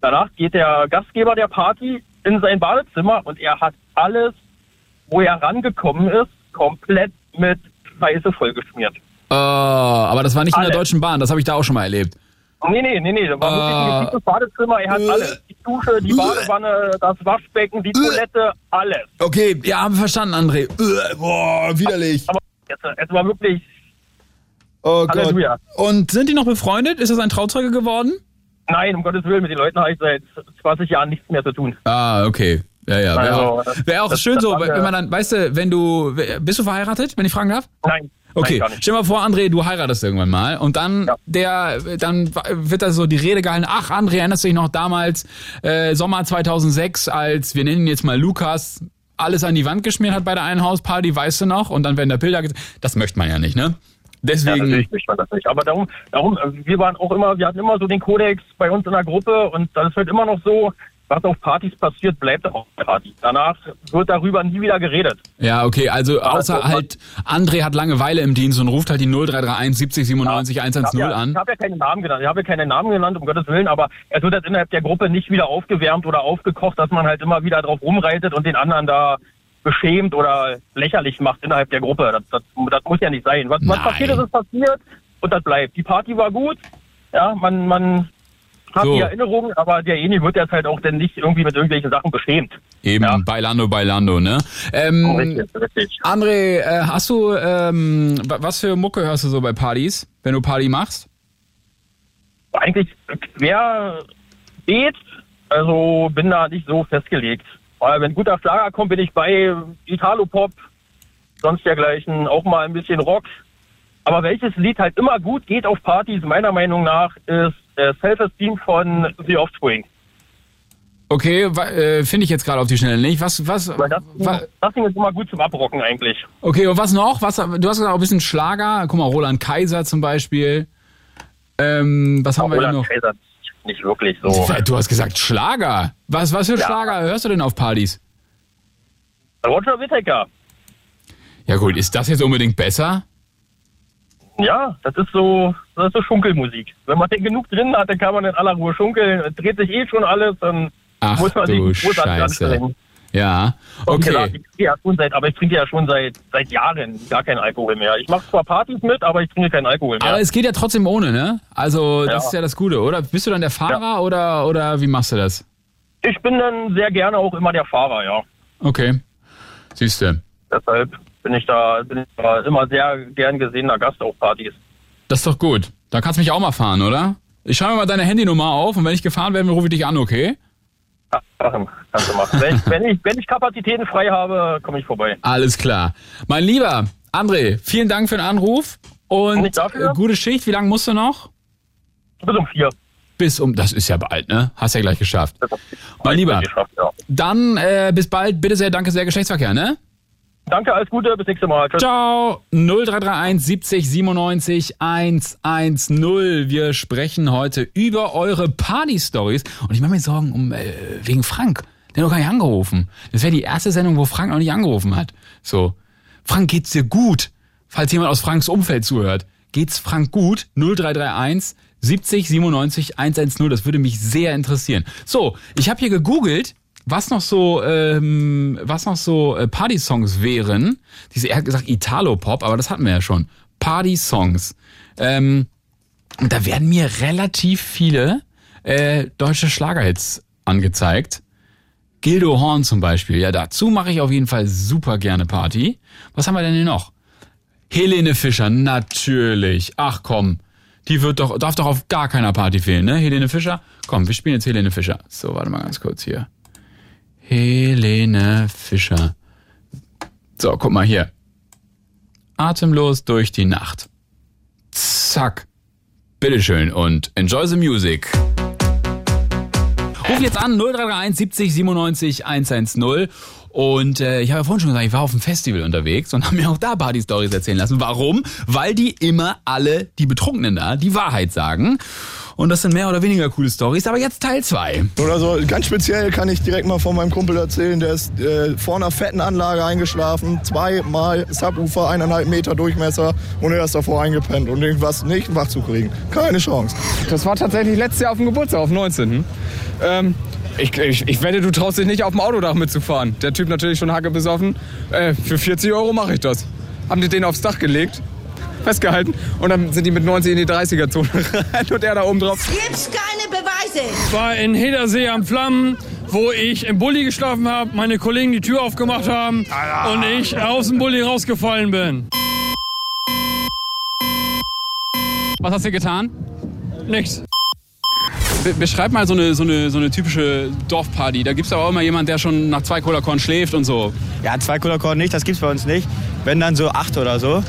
Speaker 10: Danach geht der Gastgeber der Party in sein Badezimmer und er hat alles, wo er rangekommen ist, komplett mit Scheiße vollgeschmiert.
Speaker 2: Oh, aber das war nicht in der
Speaker 10: Alles.
Speaker 2: Deutschen Bahn, das habe ich da auch schon mal erlebt.
Speaker 10: Nee, nee, nee, nee, das war wirklich ein
Speaker 2: Ah.
Speaker 10: gediegtes Badezimmer, er hat alles. Die Dusche, die Badewanne, das Waschbecken, die Toilette, alles.
Speaker 2: Okay, ja, haben wir verstanden, André. Boah, widerlich.
Speaker 10: Aber es, es war wirklich,
Speaker 2: Oh
Speaker 10: Halleluja.
Speaker 2: Und sind die noch befreundet? Ist das ein Trauzeuge geworden?
Speaker 10: nein, um Gottes Willen, mit den Leuten habe ich seit 20 Jahren nichts mehr zu tun.
Speaker 2: Ah, okay. Ja, ja. Wäre
Speaker 10: Also,
Speaker 2: auch, wär auch
Speaker 10: das-
Speaker 2: schön
Speaker 10: das
Speaker 2: so, wenn man dann, weißt du, wenn du, bist du verheiratet, wenn ich fragen darf?
Speaker 10: Nein.
Speaker 2: Okay,
Speaker 10: Nein,
Speaker 2: stell mal vor, André, du heiratest irgendwann mal und dann
Speaker 10: Ja.
Speaker 2: der, dann wird da so die Rede gehalten. Ach, André, erinnerst du dich noch damals äh, Sommer 2006, als wir nennen ihn jetzt mal Lukas alles an die Wand geschmiert hat bei der einen Hausparty, weißt du noch? Und dann werden da Bilder. Das möchte man ja nicht, ne?
Speaker 10: Ja,
Speaker 2: Deswegen.
Speaker 10: natürlich möchte man das nicht. Aber darum, darum, wir waren auch immer, wir hatten immer so den Kodex bei uns in der Gruppe und das ist halt immer noch so, was auf Partys passiert, bleibt auf Party. Danach wird darüber nie wieder geredet.
Speaker 2: Ja, okay, also außer halt, André hat Langeweile im Dienst und ruft halt die 0331 70 97
Speaker 10: Ich
Speaker 2: 110
Speaker 10: habe ja,
Speaker 2: an.
Speaker 10: ich hab ja keine Namen genannt. Ich habe ja keine Namen genannt, um Gottes Willen, aber es wird jetzt innerhalb der Gruppe nicht wieder aufgewärmt oder aufgekocht, dass man halt immer wieder drauf rumreitet und den anderen da beschämt oder lächerlich macht innerhalb der Gruppe. Das, das, das muss ja nicht sein. Was, was passiert ist, ist passiert und das bleibt. Die Party war gut, ja, man, man hat
Speaker 2: So.
Speaker 10: die Erinnerung, aber derjenige wird jetzt halt auch dann nicht irgendwie mit irgendwelchen Sachen beschämt.
Speaker 2: Eben,
Speaker 10: Ja.
Speaker 2: Bailando, Bailando, ne? Ähm,
Speaker 10: Richtig, richtig.
Speaker 2: André, äh, hast du, ähm, wa- was für Mucke hörst du so bei Partys, wenn du Party machst?
Speaker 10: eigentlich quer geht, also bin da nicht so festgelegt. Wenn guter Schlager kommt, bin ich bei Italo-Pop, sonst dergleichen, auch mal ein bisschen Rock. Aber welches Lied halt immer gut geht auf Partys, meiner Meinung nach, ist äh, Self-Esteem von The Offspring.
Speaker 2: Okay, äh, finde ich jetzt gerade auf die Schnelle nicht. Was, was,
Speaker 10: das,
Speaker 2: wa-
Speaker 10: das Ding ist immer gut zum Abrocken eigentlich.
Speaker 2: okay, und was noch? Was, du hast gesagt, auch ein bisschen Schlager. Guck mal, Roland Kaiser zum Beispiel. Ähm, was haben wir denn
Speaker 10: Roland
Speaker 2: noch?
Speaker 10: Kaiser nicht wirklich so.
Speaker 2: Du hast gesagt Schlager. Was, was für
Speaker 10: Ja.
Speaker 2: Schlager hörst du denn auf Partys?
Speaker 10: Roger Whittaker.
Speaker 2: Ja gut, ist das jetzt unbedingt besser?
Speaker 10: Ja, das ist so, das ist so Schunkelmusik. Wenn man den genug drin hat, dann kann man in aller Ruhe schunkeln. Dreht sich eh schon alles, dann
Speaker 2: Ach
Speaker 10: muss man sich großartig anstrengen.
Speaker 2: Ja, okay.
Speaker 10: ich trinke ja schon seit, aber ich trinke ja schon seit seit Jahren gar keinen Alkohol mehr. Ich mache zwar Partys mit, aber ich trinke keinen Alkohol mehr.
Speaker 2: Aber es geht ja trotzdem ohne, ne? Also, das
Speaker 10: Ja.
Speaker 2: ist ja das Gute, oder? Bist du dann der Fahrer oder, oder wie machst du das?
Speaker 10: ich bin dann sehr gerne auch immer der Fahrer, ja.
Speaker 2: Okay. Siehst du.
Speaker 10: Deshalb bin ich da, bin ich da immer sehr gern gesehener Gast auf Partys.
Speaker 2: Das ist doch gut. Da kannst du mich auch mal fahren, oder? Ich schreibe mir mal deine Handynummer auf und wenn ich gefahren werde, rufe ich dich an, okay?
Speaker 10: Kannst du machen. Wenn, wenn, ich, wenn ich Kapazitäten frei habe, komme ich vorbei.
Speaker 2: Alles klar. Mein Lieber, André, vielen Dank für den Anruf und gute Schicht. Wie lange musst du noch?
Speaker 10: Bis um vier.
Speaker 2: Bis um, das ist ja bald, ne? Hast ja gleich geschafft. Mein Lieber,
Speaker 10: Geschafft, ja.
Speaker 2: dann äh, bis bald. Bitte sehr, danke sehr, Geschlechtsverkehr, ne?
Speaker 10: Danke, alles Gute, bis nächstes Mal. Tschüss.
Speaker 2: Ciao. 0331 70 97 110. Wir sprechen heute über eure Party-Stories. Und ich mache mir Sorgen um äh, wegen Frank. Der hat noch gar nicht angerufen. Das wäre die erste Sendung, wo Frank noch nicht angerufen hat. So. Frank, geht's dir gut? Falls jemand aus Franks Umfeld zuhört. Geht's Frank gut? 0331 70 97 110. Das würde mich sehr interessieren. So, ich habe hier gegoogelt, was noch so, ähm, was noch so äh, Party-Songs wären. Diese, er hat gesagt Italo-Pop, aber das hatten wir ja schon. Party-Songs. Ähm, und da werden mir relativ viele äh, deutsche Schlagerhits angezeigt. Gildo Horn zum Beispiel. Ja, dazu mache ich auf jeden Fall super gerne Party. Was haben wir denn hier noch? Helene Fischer, natürlich. Ach komm, die wird doch, darf doch auf gar keiner Party fehlen, ne? Helene Fischer? Komm, wir spielen jetzt Helene Fischer. So, warte mal ganz kurz hier. Helene Fischer. So, guck mal hier. Atemlos durch die Nacht. Zack. Bitteschön und enjoy the music. Ruf jetzt an 0331 70 97 110. Und äh, ich habe ja vorhin schon gesagt, ich war auf einem Festival unterwegs und [laughs] habe mir auch da Party-Stories erzählen lassen. Warum? Weil die immer alle, die Betrunkenen da, die Wahrheit sagen. Und das sind mehr oder weniger coole Stories. Aber jetzt Teil 2.
Speaker 11: Oder so, ganz speziell kann ich direkt mal von meinem Kumpel erzählen, der ist äh, vor einer fetten Anlage eingeschlafen, zweimal Subwoofer, eineinhalb Meter Durchmesser und er ist davor eingepennt und irgendwas nicht wach zu kriegen. Keine Chance.
Speaker 12: Das war tatsächlich letztes Jahr auf dem Geburtstag, auf 19. Ähm, ich, ich, ich wette, du traust dich nicht auf dem Autodach mitzufahren. Der Typ natürlich schon hacke besoffen. Äh, für 40 Euro mache ich das. Haben die den aufs Dach gelegt, festgehalten und dann sind die mit 90 in die 30er-Zone [laughs] rein und er da oben drauf.
Speaker 13: Gibt's keine Beweise.
Speaker 14: Ich war in Hedersee am Flammen, wo ich im Bulli geschlafen habe, meine Kollegen die Tür aufgemacht haben und ich aus dem Bulli rausgefallen bin.
Speaker 2: Was hast du getan?
Speaker 14: Nichts.
Speaker 2: Be beschreib mal so eine, so eine, so eine typische Dorfparty. Da gibt's aber auch immer jemand, der schon nach zwei Cola Korn schläft und so.
Speaker 15: Ja, zwei Cola Korn nicht, das gibt's bei uns nicht. Wenn dann so acht oder so.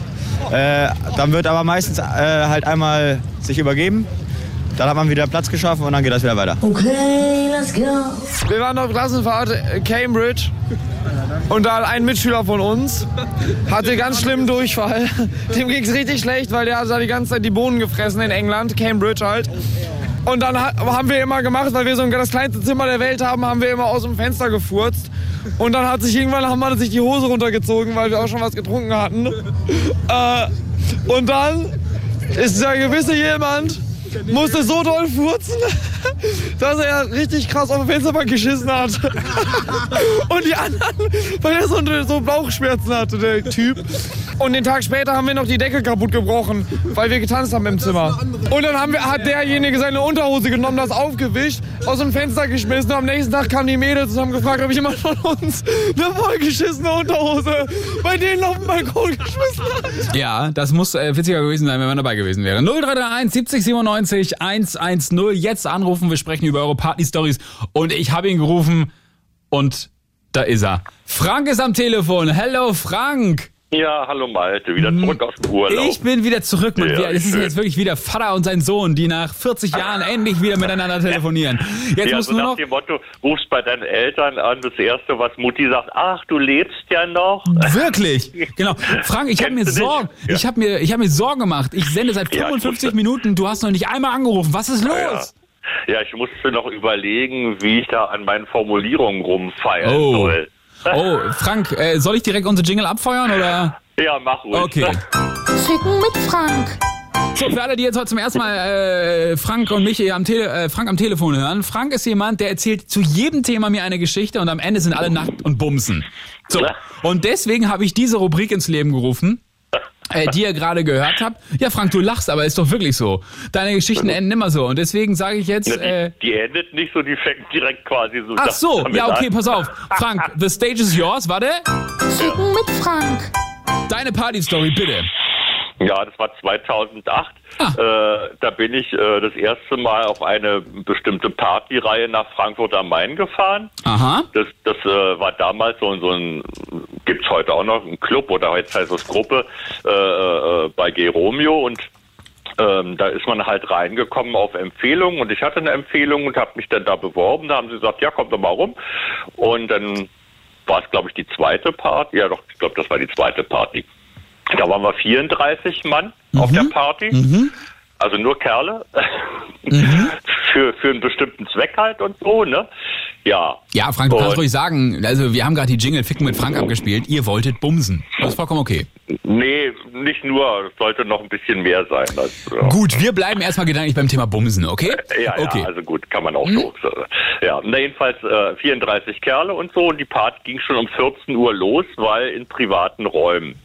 Speaker 15: Äh, dann wird aber meistens äh, halt einmal sich übergeben. Dann hat man wieder Platz geschaffen und dann geht das wieder weiter.
Speaker 13: Okay, let's go.
Speaker 12: Wir waren auf Klassenfahrt äh, Cambridge und da ein Mitschüler von uns hatte ganz schlimmen Durchfall. [laughs] Dem ging's richtig schlecht, weil der hat da die ganze Zeit die Bohnen gefressen in England, Cambridge halt. Und dann ha- haben wir immer gemacht, weil wir so das kleinste Zimmer der Welt haben, haben wir immer aus dem Fenster gefurzt. Und dann hat sich irgendwann haben wir sich die Hose runtergezogen, weil wir auch schon was getrunken hatten. [laughs] Äh, und dann ist der gewisse jemand musste so doll furzen, [laughs] dass er richtig krass auf die Fensterbank geschissen hat. [laughs] Und die anderen, weil er so, so Bauchschmerzen hatte, der Typ. Und den Tag später haben wir noch die Decke kaputt gebrochen, weil wir getanzt haben im Zimmer. Und dann haben wir, hat derjenige seine Unterhose genommen, das aufgewischt, aus dem Fenster geschmissen. Und am nächsten Tag kamen die Mädels und haben gefragt, ob jemand von uns eine vollgeschissene Unterhose bei denen auf dem Balkon geschmissen hat.
Speaker 2: Ja, das muss äh, witziger gewesen sein, wenn man dabei gewesen wäre. 0331 70 97 110. Jetzt anrufen, wir sprechen über eure Party-Stories. Und ich habe ihn gerufen und da ist er. Frank ist am Telefon. Hello, Frank.
Speaker 16: Ja, hallo Malte, wieder zurück aus dem Urlaub.
Speaker 2: Ich bin wieder zurück. Man,
Speaker 16: Ja,
Speaker 2: das ist
Speaker 16: schön.
Speaker 2: jetzt wirklich wieder Vater und sein Sohn, die nach 40 Jahren [laughs] endlich wieder miteinander telefonieren. Jetzt
Speaker 16: ja,
Speaker 2: muss
Speaker 16: so
Speaker 2: nur
Speaker 16: nach
Speaker 2: noch...
Speaker 16: dem Motto, rufst bei deinen Eltern an, das Erste, was Mutti sagt, ach, du lebst ja noch.
Speaker 2: Wirklich? [laughs] Genau. Frank, ich habe mir? Sorgen,
Speaker 16: Ja.
Speaker 2: ich habe mir, ich habe mir Sorgen gemacht. Ich sende seit
Speaker 16: Ja, ich
Speaker 2: 55 Minuten. Du hast noch nicht einmal angerufen. Was ist los?
Speaker 16: Ja. ja, ich musste noch überlegen, wie ich da an meinen Formulierungen rumfeiern
Speaker 2: Oh.
Speaker 16: soll.
Speaker 2: Oh, Frank, äh, soll ich direkt unsere Jingle abfeuern oder?
Speaker 16: Ja, mach ruhig.
Speaker 2: Okay.
Speaker 13: Ficken mit Frank.
Speaker 2: So, für alle, die jetzt heute zum ersten Mal äh, Frank und mich hier am, Tele äh, Frank am Telefon hören. Frank ist jemand, der erzählt zu jedem Thema mir eine Geschichte und am Ende sind alle nackt und bumsen. So, und deswegen habe ich diese Rubrik ins Leben gerufen. Äh, die ihr gerade gehört habt. Ja, Frank, du lachst, aber ist doch wirklich so. Deine Geschichten enden immer so. Und deswegen sage ich jetzt,
Speaker 16: Ja,
Speaker 2: äh,
Speaker 16: die, die endet nicht so, die fängt direkt quasi so.
Speaker 2: ach so, ja, okay,
Speaker 16: an.
Speaker 2: pass auf. Frank, [laughs] the stage is yours, warte.
Speaker 13: Ficken mit Frank.
Speaker 2: Deine Party-Story, bitte.
Speaker 16: Ja, das war 2008. Äh, da bin ich äh, das erste Mal auf eine bestimmte Partyreihe nach Frankfurt am Main gefahren.
Speaker 2: Aha.
Speaker 16: Das, das äh, war damals so, so ein, gibt's heute auch noch, ein Club oder jetzt heißt es Gruppe äh, äh, bei G. Romeo und ähm, da ist man halt reingekommen auf Empfehlung und ich hatte eine Empfehlung und habe mich dann da beworben. Da haben sie gesagt, ja, kommt doch mal rum. Und dann war es, glaube ich, die zweite Party. Ja, doch, ich glaube, das war die zweite Party. Da waren wir 34 Mann auf der Party. Also nur Kerle. für, für einen bestimmten Zweck halt und so, ne? Ja.
Speaker 2: Ja, Frank, du kannst ruhig sagen, also wir haben gerade die Jingle Ficken mit Frank abgespielt. Ihr wolltet bumsen. Das ist vollkommen okay.
Speaker 16: Nee, nicht nur. Es sollte noch ein bisschen mehr sein. Als, ja.
Speaker 2: Gut, wir bleiben erstmal gedanklich beim Thema Bumsen, okay? [laughs]
Speaker 16: Ja,
Speaker 2: okay.
Speaker 16: ja, also gut, kann man auch so. so. Ja, na jedenfalls äh, 34 Kerle und so und die Party ging schon um 14 Uhr los, weil in privaten Räumen.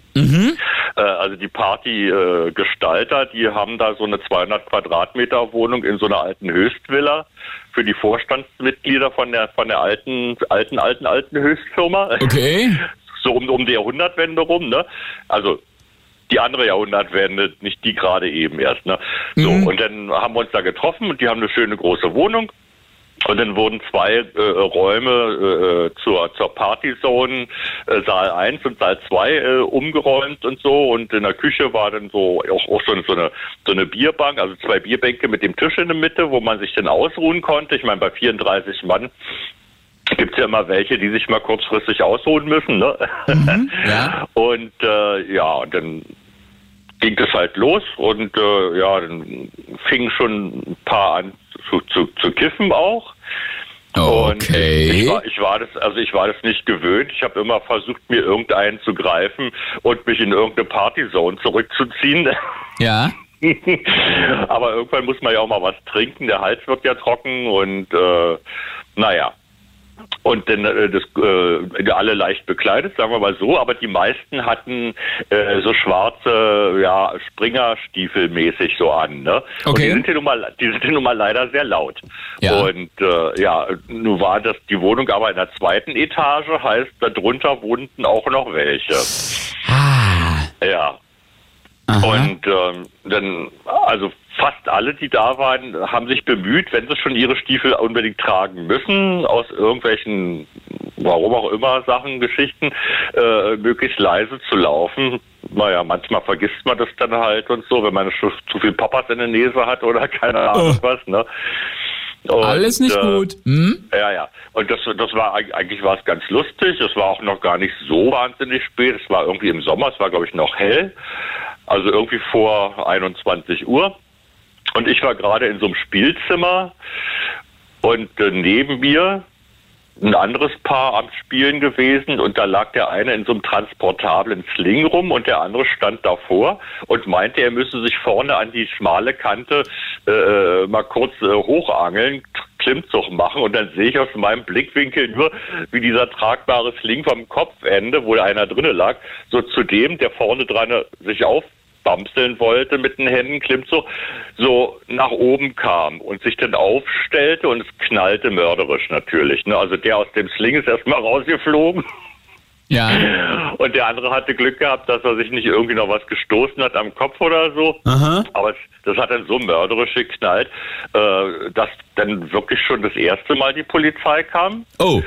Speaker 16: Äh, also die Partygestalter, Gestalter, die haben da so eine 200 Quadratmeter Wohnung in so einer alten Höchstvilla für die Vorstandsmitglieder von der von der alten alten alten alten Höchstfirma.
Speaker 2: Okay. [laughs]
Speaker 16: So um, um die Jahrhundertwende rum, ne? Also die andere Jahrhundertwende, nicht die gerade eben erst. Ne? So, und dann haben wir uns da getroffen und die haben eine schöne große Wohnung. Und dann wurden zwei äh, Räume äh, zur, zur Partyzone, äh, Saal 1 und Saal 2 äh, umgeräumt und so. Und in der Küche war dann so auch, auch so, eine, so, eine, so eine Bierbank, also zwei Bierbänke mit dem Tisch in der Mitte, wo man sich dann ausruhen konnte. Ich meine, bei 34 Mann gibt's ja immer welche, die sich mal kurzfristig ausruhen müssen. Ne? [laughs]
Speaker 2: ja.
Speaker 16: Und äh, ja, und dann ging es halt los und äh, ja, dann fingen schon ein paar an zu, zu, zu kiffen auch. Und
Speaker 2: Okay.
Speaker 16: ich war, ich war das, also ich war das nicht gewöhnt. Ich habe immer versucht, mir irgendeinen zu greifen und mich in irgendeine Partyzone zurückzuziehen. [laughs]
Speaker 2: Ja.
Speaker 16: Aber irgendwann muss man ja auch mal was trinken. Der Hals wird ja trocken und äh, naja. Und dann äh, das, äh, alle leicht bekleidet, sagen wir mal so, aber die meisten hatten äh, so schwarze, ja, Springerstiefel mäßig so an, ne? Und
Speaker 2: Okay.
Speaker 16: die sind hier nun mal, die sind hier nun mal leider sehr laut.
Speaker 2: Ja.
Speaker 16: Und äh, ja, nun war das die Wohnung aber in der zweiten Etage, heißt, darunter wohnten auch noch welche. Ja. Und ähm, dann, also fast alle, die da waren, haben sich bemüht, wenn sie schon ihre Stiefel unbedingt tragen müssen, aus irgendwelchen, warum auch immer, Sachen, Geschichten, äh, möglichst leise zu laufen. Naja, manchmal vergisst man das dann halt und so, wenn man schon zu viel Papas in der Nase hat oder [laughs] keine Ahnung was, ne? Und,
Speaker 2: Alles nicht
Speaker 16: äh,
Speaker 2: gut. Hm?
Speaker 16: ja, ja. Und das, das war eig- eigentlich war es ganz lustig. Es war auch noch gar nicht so wahnsinnig spät. Es war irgendwie im Sommer. Es war glaube ich noch hell. Also irgendwie vor 21 Uhr. Und ich war gerade in so einem Spielzimmer und äh, neben mir ein anderes Paar am Spielen gewesen und da lag der eine in so einem transportablen Sling rum und der andere stand davor und meinte, er müsse sich vorne an die schmale Kante äh, mal kurz äh, hochangeln, Klimmzug machen und dann sehe ich aus meinem Blickwinkel nur, wie dieser tragbare Sling vom Kopfende, wo einer drinne lag, so zu dem, der vorne dran äh, sich auf bamseln wollte mit den Händen, Klimmzug, so nach oben kam und sich dann aufstellte und es knallte mörderisch natürlich. Ne? Also der aus dem Sling ist erstmal [laughs] rausgeflogen.
Speaker 2: Ja.
Speaker 16: Und der andere hatte Glück gehabt, dass er sich nicht irgendwie noch was gestoßen hat am Kopf oder so.
Speaker 2: Aha.
Speaker 16: Aber es, das hat dann so mörderisch geknallt, äh, dass dann wirklich schon das erste Mal die Polizei kam.
Speaker 2: Oh.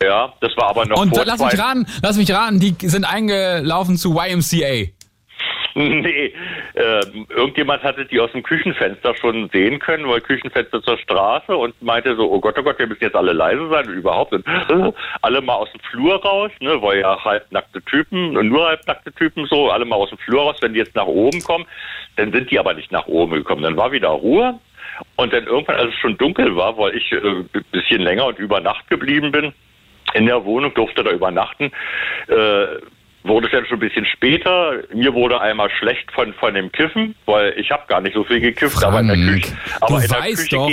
Speaker 16: Ja, das war aber noch
Speaker 2: Und lass mich raten, lass mich raten, die sind eingelaufen zu YMCA. [laughs]
Speaker 16: Nee, äh, irgendjemand hatte die aus dem Küchenfenster schon sehen können, weil Küchenfenster zur Straße und meinte so, oh Gott, oh Gott, wir müssen jetzt alle leise sein und überhaupt. Und, äh, alle mal aus dem Flur raus, ne, weil ja halbnackte Typen, nur halbnackte Typen so, alle mal aus dem Flur raus, wenn die jetzt nach oben kommen, dann sind die aber nicht nach oben gekommen. Dann war wieder Ruhe und dann irgendwann, als es schon dunkel war, weil ich äh, ein bisschen länger und über Nacht geblieben bin, in der Wohnung, durfte da übernachten, äh, wurde es dann schon ein bisschen später. Mir wurde einmal schlecht von, von dem Kiffen, weil ich habe gar nicht so viel gekifft, aber in der Küche, aber
Speaker 2: du
Speaker 16: in der
Speaker 2: weißt
Speaker 16: Küche
Speaker 2: doch.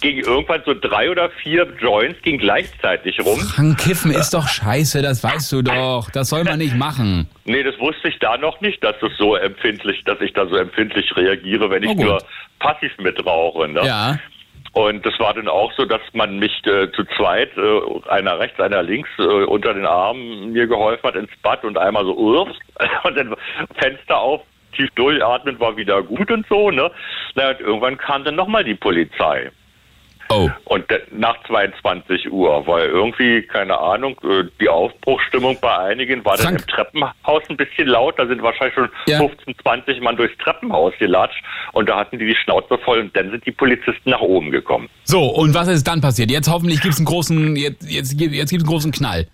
Speaker 16: ging, irgendwann so drei oder vier Joints ging gleichzeitig rum.
Speaker 2: Frank, Kiffen ist doch scheiße, das weißt du doch. Das soll man nicht machen.
Speaker 16: Nee, das wusste ich da noch nicht, dass es so empfindlich, dass ich da so empfindlich reagiere, wenn ich
Speaker 2: Oh,
Speaker 16: nur passiv mitrauche. Ne?
Speaker 2: Ja.
Speaker 16: Und das war dann auch so, dass man mich äh, zu zweit, äh, einer rechts, einer links, äh, unter den Armen mir geholfen hat ins Bad und einmal so, ups, [laughs] und dann Fenster auf, tief durchatmen, war wieder gut und so, ne? Na, und irgendwann kam dann nochmal die Polizei.
Speaker 2: Oh.
Speaker 16: Und nach 22 Uhr, weil irgendwie, keine Ahnung, äh, die Aufbruchsstimmung bei einigen war dann im Treppenhaus ein bisschen laut. Da sind wahrscheinlich schon 15, 20 Mann durchs Treppenhaus gelatscht und da hatten die die Schnauze voll und dann sind die Polizisten nach oben gekommen.
Speaker 2: So, und was ist dann passiert? Jetzt hoffentlich gibt's einen großen, jetzt, jetzt, gibt- jetzt gibt's einen großen Knall.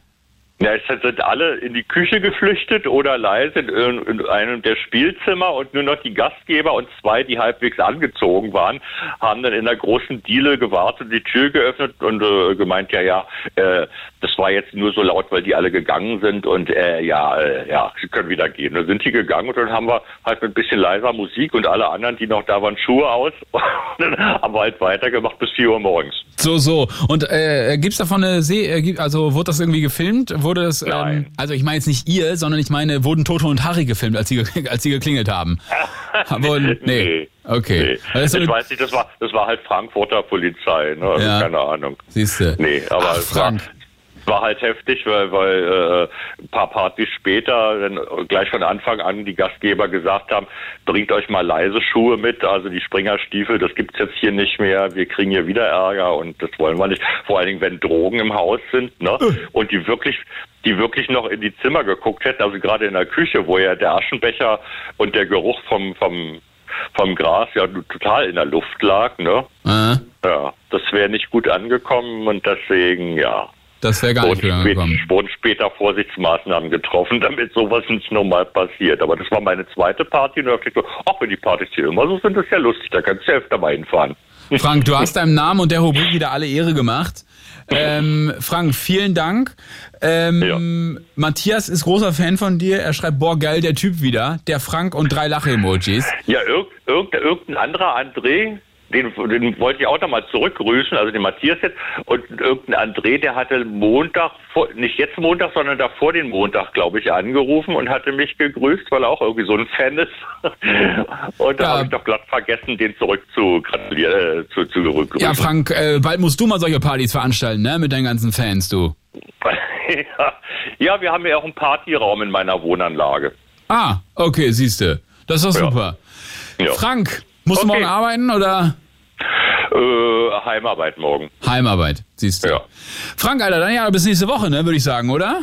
Speaker 16: Ja, es sind alle in die Küche geflüchtet oder leise in, in in einem der Spielzimmer und nur noch die Gastgeber und zwei, die halbwegs angezogen waren, haben dann in der großen Diele gewartet, die Tür geöffnet und äh, gemeint, ja, ja, äh, das war jetzt nur so laut, weil die alle gegangen sind und äh, ja, äh, ja, sie können wieder gehen. Dann sind die gegangen und dann haben wir halt mit ein bisschen leiser Musik und alle anderen, die noch da waren, Schuhe aus [laughs] und dann haben wir halt weitergemacht bis 4 Uhr morgens.
Speaker 2: So, so. Und äh, gibt's davon eine See, äh, gibt- also wurde das irgendwie gefilmt? Wurde das, ähm, also ich meine jetzt nicht ihr, sondern ich meine, wurden Toto und Harry gefilmt, als sie, [laughs] als sie geklingelt haben? [laughs] Wurden, nee. Okay. Weil das so
Speaker 16: ich weiß nicht, das war, das war halt Frankfurter Polizei, ne? Also
Speaker 2: Ja.
Speaker 16: keine Ahnung.
Speaker 2: Siehste.
Speaker 16: Nee, aber
Speaker 2: Ach,
Speaker 16: war,
Speaker 2: Frank.
Speaker 16: es war halt heftig, weil, weil äh, ein paar Partys später dann gleich von Anfang an die Gastgeber gesagt haben, bringt euch mal leise Schuhe mit, also die Springerstiefel, das gibt's jetzt hier nicht mehr, wir kriegen hier wieder Ärger und das wollen wir nicht. Vor allen Dingen, wenn Drogen im Haus sind, ne? Und die wirklich die wirklich noch in die Zimmer geguckt hätten, also gerade in der Küche, wo ja der Aschenbecher und der Geruch vom, vom, vom Gras ja total in der Luft lag, ne?
Speaker 2: Äh,
Speaker 16: Ja, das wäre nicht gut angekommen und deswegen, ja.
Speaker 2: Das wäre gar nicht
Speaker 16: wurden,
Speaker 2: wieder angekommen.
Speaker 16: wurden später Vorsichtsmaßnahmen getroffen, damit sowas nicht normal passiert. Aber das war meine zweite Party und da dachte ich so, ach, wenn die Partys hier immer so sind, das ist ja lustig, da kannst du ja öfter mal hinfahren. [laughs]
Speaker 2: Frank, du hast deinem Namen und der Rubrik wieder alle Ehre gemacht. Ähm, Frank, vielen Dank. Ähm, Matthias ist großer Fan von dir. Er schreibt, boah, geil, der Typ wieder. Der Frank und drei Lache-Emojis.
Speaker 16: Ja, irg irgendein anderer André, den, den wollte ich auch nochmal zurückgrüßen, also den Matthias jetzt, und irgendein André, der hatte Montag, vor, nicht jetzt Montag, sondern davor den Montag, glaube ich, angerufen und hatte mich gegrüßt, weil er auch irgendwie so ein Fan ist. [laughs] und da habe ich doch glatt vergessen, den zurück zu gratulieren, äh, zu, zu grüßen.
Speaker 2: Ja, Frank, äh, bald musst du mal solche Partys veranstalten, ne? Mit deinen ganzen Fans, du. [laughs]
Speaker 16: ja. ja, wir haben ja auch einen Partyraum in meiner Wohnanlage.
Speaker 2: Ah, okay, siehste. Das ist doch
Speaker 16: Ja.
Speaker 2: super.
Speaker 16: Ja.
Speaker 2: Frank, musst du
Speaker 16: Okay.
Speaker 2: morgen arbeiten oder?
Speaker 16: Äh, Heimarbeit morgen.
Speaker 2: Heimarbeit, siehst du.
Speaker 16: Ja.
Speaker 2: Frank, Alter, dann ja bis nächste Woche, ne, würde ich sagen, oder?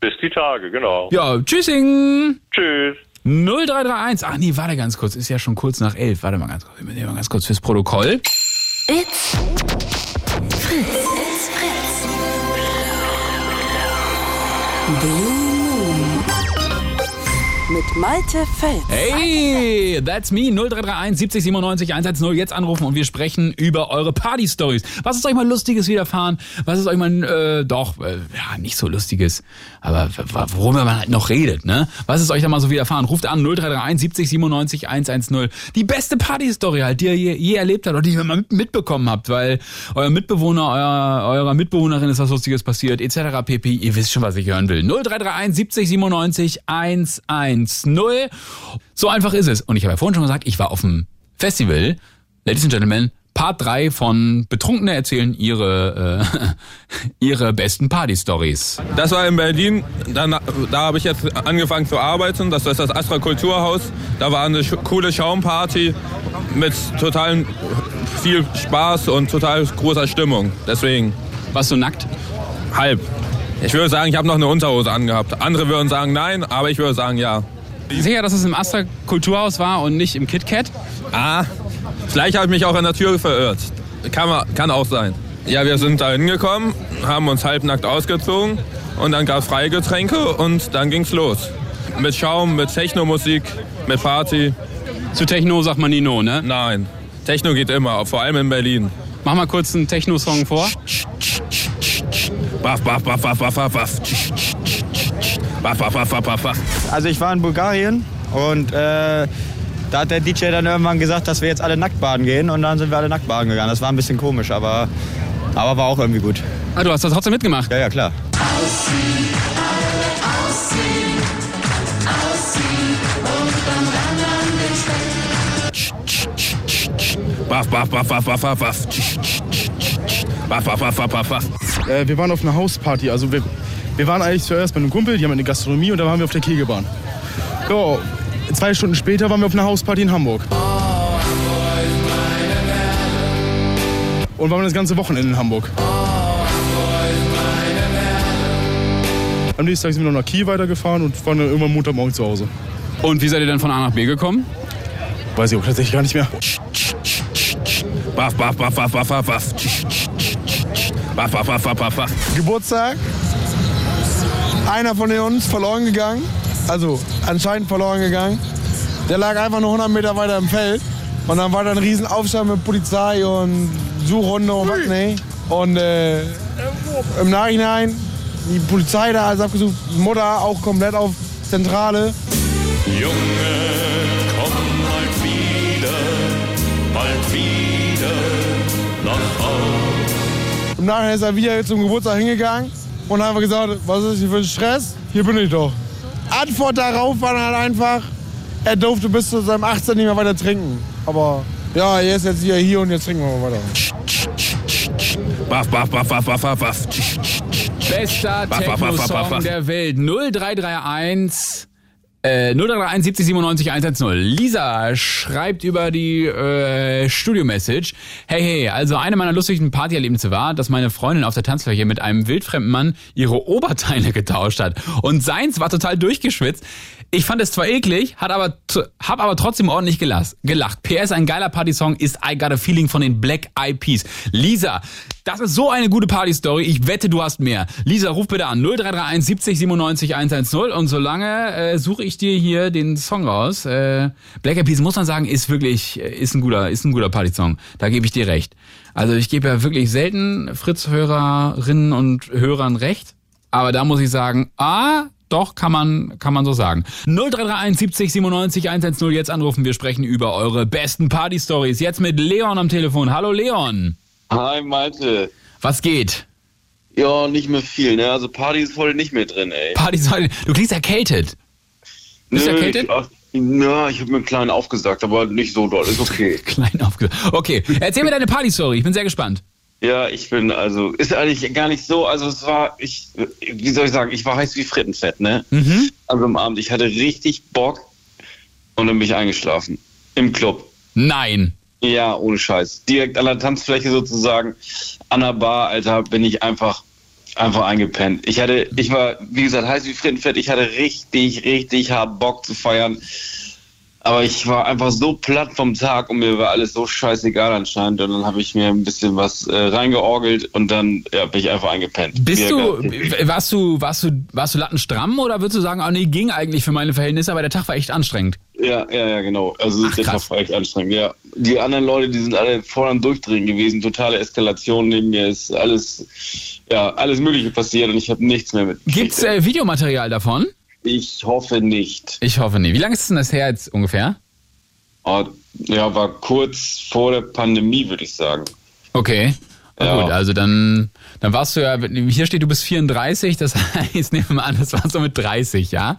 Speaker 16: Bis die Tage, genau.
Speaker 2: Ja, tschüssing.
Speaker 16: Tschüss.
Speaker 2: 0331. Ach nee, warte ganz kurz. Ist ja schon kurz nach elf. Warte mal ganz kurz. Wir nehmen mal ganz kurz fürs Protokoll.
Speaker 1: It's Fritz. It's Fritz. Blue. Mit Malte Fels.
Speaker 2: Hey, that's me. 0331 70 97 110. Jetzt anrufen und wir sprechen über eure Party-Stories. Was ist euch mal Lustiges widerfahren? Was ist euch mal, äh, doch, äh, ja, nicht so Lustiges, aber worüber man halt noch redet, ne? Was ist euch da mal so widerfahren? Ruft an 0331 70 97 110. Die beste Party-Story halt, die ihr je, je erlebt habt oder die ihr mal mit- mitbekommen habt, weil euer Mitbewohner, euer, eurer Mitbewohnerin ist was Lustiges passiert, etc. pp. Ihr wisst schon, was ich hören will. 0331 70 97 110. So einfach ist es. Und ich habe ja vorhin schon gesagt, ich war auf dem Festival. Ladies and Gentlemen, Part 3 von Betrunkene erzählen ihre, äh, [laughs] ihre besten Party-Stories.
Speaker 17: Das war in Berlin. Dann, da habe ich jetzt angefangen zu arbeiten. Das ist das Astra Kulturhaus. Da war eine coole Schaumparty mit total viel Spaß und total großer Stimmung. Deswegen.
Speaker 2: Warst du nackt?
Speaker 17: Halb. Ich würde sagen, ich habe noch eine Unterhose angehabt. Andere würden sagen nein, aber ich würde sagen ja.
Speaker 2: Sicher, dass es im Astra Kulturhaus war und nicht im KitKat?
Speaker 17: Ah, vielleicht habe ich mich auch an der Tür verirrt. Kann, kann auch sein. Ja, wir sind da hingekommen, haben uns halbnackt ausgezogen und dann gab es Freigetränke und dann ging's los. Mit Schaum, mit Techno-Musik, mit Party.
Speaker 2: Zu Techno sagt man nie no, ne?
Speaker 17: Nein. Techno geht immer, vor allem in Berlin.
Speaker 2: Mach mal kurz einen Techno-Song vor.
Speaker 17: Baff, baff, baff, baff, baff, baff, baff. Baff, baff, baff, baff, baff, baff.
Speaker 15: Also ich war in Bulgarien und äh, da hat der DJ dann irgendwann gesagt, dass wir jetzt alle nackt baden gehen und dann sind wir alle nackt baden gegangen. Das war ein bisschen komisch, aber, aber war auch irgendwie gut.
Speaker 2: Ah, du hast das trotzdem mitgemacht?
Speaker 15: Ja, ja, klar.
Speaker 17: Baff, baff, baff, baff, baff, baff, baff. Baff, baff, baff, baff, baff, baff.
Speaker 18: Äh, wir waren auf einer Hausparty. Also wir, wir waren eigentlich zuerst bei einem Kumpel, die haben eine Gastronomie und da waren wir auf der Kegelbahn. Ja, zwei Stunden später waren wir auf einer Hausparty in Hamburg. Und waren das ganze Wochenende in Hamburg. Am nächsten Tag sind wir noch nach Kiel weitergefahren und waren dann irgendwann Montagmorgen zu Hause.
Speaker 2: Und wie seid ihr dann von A nach B gekommen?
Speaker 18: Weiß ich auch tatsächlich gar nicht mehr.
Speaker 17: Baff, baff, baff, baff, baff, baff, baff. Baff, baff, baff, baff.
Speaker 19: Geburtstag. Einer von uns verloren gegangen. Also anscheinend verloren gegangen. Der lag einfach nur 100 Meter weiter im Feld. Und dann war da ein riesen Aufstand mit Polizei und Suchhunde und was, nee. Und äh, im Nachhinein die Polizei da alles abgesucht. Mutter auch komplett auf Zentrale.
Speaker 20: Junge,
Speaker 19: Nachhinein ist er wieder zum Geburtstag hingegangen und hat einfach gesagt, was ist hier für ein Stress? Hier bin ich doch. Antwort darauf war dann halt einfach, er durfte bis zu seinem 18 nicht mehr weiter trinken. Aber ja, er ist jetzt wieder hier und jetzt trinken wir mal weiter.
Speaker 17: Baff, baff, baff, baff, baff, baff, baff.
Speaker 2: Bester Techno-Song der Welt. 0331 äh, 0331 70 97 110. Lisa schreibt über die äh, Studio-Message. Hey, hey, also eine meiner lustigen Partyerlebnisse war, dass meine Freundin auf der Tanzfläche mit einem wildfremden Mann ihre Oberteile [laughs] getauscht hat. Und seins war total durchgeschwitzt. Ich fand es zwar eklig, hat aber, hab aber trotzdem ordentlich gelacht. PS, ein geiler Partysong ist I Got a Feeling von den Black Eyed Peas. Lisa, das ist so eine gute Party-Story. Ich wette, du hast mehr. Lisa, ruf bitte an 0331 70 97 110 und solange äh, suche ich dir hier den Song raus. Äh, Black Eyed Peas, muss man sagen, ist wirklich, äh, ist ein guter, ist ein guter Party-Song. Da gebe ich dir recht. Also ich gebe ja wirklich selten Fritz-Hörerinnen und Hörern recht. Aber da muss ich sagen, ah, doch, kann man, kann man so sagen. 0331 70 97 110 jetzt anrufen. Wir sprechen über eure besten Party-Stories. Jetzt mit Leon am Telefon. Hallo Leon.
Speaker 21: Hi Malte.
Speaker 2: Was geht?
Speaker 21: Ja, nicht mehr viel, ne? Also Party ist voll nicht mehr drin, ey.
Speaker 2: Party soll, du klingst erkältet. Bist du erkältet?
Speaker 21: Ich, ja, ich habe mir einen kleinen aufgesagt, aber nicht so doll, ist okay. [laughs]
Speaker 2: Klein aufge... Okay, erzähl mir deine Party-Story. Ich bin sehr gespannt.
Speaker 21: Ja, ich bin also, ist eigentlich gar nicht so, also es war, ich, wie soll ich sagen, ich war heiß wie Frittenfett, ne?
Speaker 2: Mhm.
Speaker 21: Also am Abend, ich hatte richtig Bock und dann bin ich eingeschlafen. Im Club.
Speaker 2: Nein.
Speaker 21: Ja, ohne Scheiß. Direkt an der Tanzfläche sozusagen, an der Bar, Alter, bin ich einfach, einfach eingepennt. Ich hatte, ich war, wie gesagt, heiß wie Frittenfett, ich hatte richtig, richtig hart Bock zu feiern. Aber ich war einfach so platt vom Tag und mir war alles so scheißegal anscheinend. Und dann habe ich mir ein bisschen was äh, reingeorgelt und dann ja, bin ich einfach eingepennt.
Speaker 2: Bist du, warst du, warst du, warst du lattenstramm oder würdest du sagen, oh nee, ging eigentlich für meine Verhältnisse, aber der Tag war echt anstrengend?
Speaker 21: Ja, ja, ja, genau. Also
Speaker 2: Ach,
Speaker 21: der Tag
Speaker 2: krass.
Speaker 21: war echt anstrengend, ja. Die anderen Leute, die sind alle voll am Durchdrehen gewesen, totale Eskalation neben mir ist alles, ja, alles Mögliche passiert und ich habe nichts mehr mit.
Speaker 2: Gibt's äh, Videomaterial davon?
Speaker 21: Ich hoffe nicht.
Speaker 2: Ich hoffe nicht. Wie lange ist denn das her jetzt ungefähr?
Speaker 21: Oh, ja, war kurz vor der Pandemie, würde ich sagen.
Speaker 2: Okay. Na
Speaker 21: Ja.
Speaker 2: gut, also dann, dann warst du ja, hier steht, du bist 34, das [laughs] heißt, nehmen wir mal an, das warst du mit 30, ja?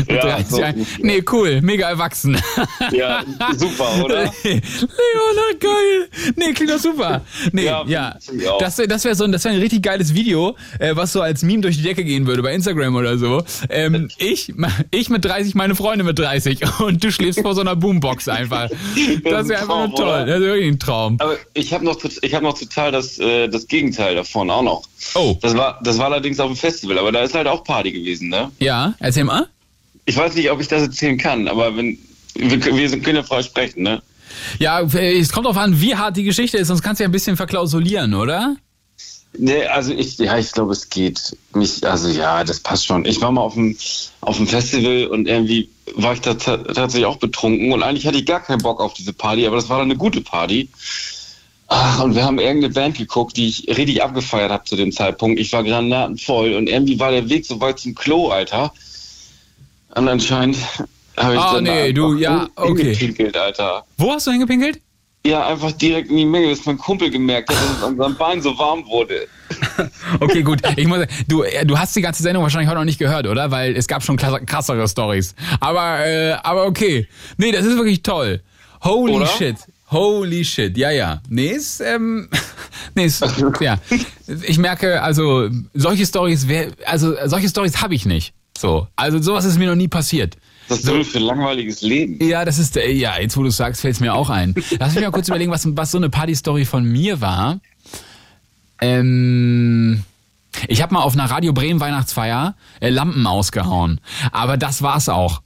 Speaker 2: Mit
Speaker 21: Ja,
Speaker 2: 30
Speaker 21: so.
Speaker 2: Nee, cool, mega erwachsen.
Speaker 21: Ja, super, oder? [laughs]
Speaker 2: Leona, geil. Nee, klingt doch super. Nee, ja.
Speaker 21: Ja.
Speaker 2: Das, das wäre so ein, das wär ein richtig geiles Video, äh, was so als Meme durch die Decke gehen würde, bei Instagram oder so. Ähm, ich, ich mit 30, meine Freunde mit 30 [laughs] und du schläfst vor so einer Boombox einfach. Das wäre
Speaker 21: ein
Speaker 2: einfach nur toll.
Speaker 21: oder?
Speaker 2: Das wäre wirklich ein Traum.
Speaker 21: Aber ich habe noch, ich hab noch total das, äh, das Gegenteil davon auch noch.
Speaker 2: Oh.
Speaker 21: Das war, das war allerdings auf dem Festival, aber da ist halt auch Party gewesen, ne?
Speaker 2: Ja, erzähl mal.
Speaker 21: Ich weiß nicht, ob ich das erzählen kann, aber wenn, wir, können- wir können ja frei sprechen, ne?
Speaker 2: Ja, es kommt drauf an, wie hart die Geschichte ist, sonst kannst du ja ein bisschen verklausulieren, oder?
Speaker 21: Nee, also ich, ja, ich glaube, es geht. Mich, also ja, das passt schon. Ich war mal auf dem, auf dem Festival und irgendwie war ich da ta- tatsächlich auch betrunken und eigentlich hatte ich gar keinen Bock auf diese Party, aber das war dann eine gute Party. Ach, und wir haben irgendeine Band geguckt, die ich richtig abgefeiert habe zu dem Zeitpunkt. Ich war granatenvoll und irgendwie war der Weg so weit zum Klo, Alter. Und anscheinend habe ich
Speaker 2: Ah,
Speaker 21: dann
Speaker 2: nee, du, ja, okay.
Speaker 21: hingepinkelt, Alter.
Speaker 2: Wo hast du hingepinkelt?
Speaker 21: Ja, einfach direkt in die Menge, bis mein Kumpel gemerkt hat, dass es an seinem Bein so warm wurde. [laughs]
Speaker 2: Okay, gut. Ich muss, du, du hast die ganze Sendung wahrscheinlich heute noch nicht gehört, oder? Weil es gab schon krassere Stories. Aber, äh, aber okay. Nee, das ist wirklich toll. Holy
Speaker 21: Oder?
Speaker 2: shit. Holy shit. Ja, ja. Nee, ist, ähm, [laughs] nee, ist, ja. Ich merke, also, solche Stories, also, solche Stories habe ich nicht. So. Also, sowas ist mir noch nie passiert.
Speaker 21: Was ist das denn für ein langweiliges Leben?
Speaker 2: Ja, das ist, äh, ja, jetzt wo du es sagst, fällt es mir auch ein. Lass mich mal kurz überlegen, was, was so eine Party-Story von mir war. Ähm, ich habe mal auf einer Radio Bremen Weihnachtsfeier äh, Lampen ausgehauen. Aber das war's auch.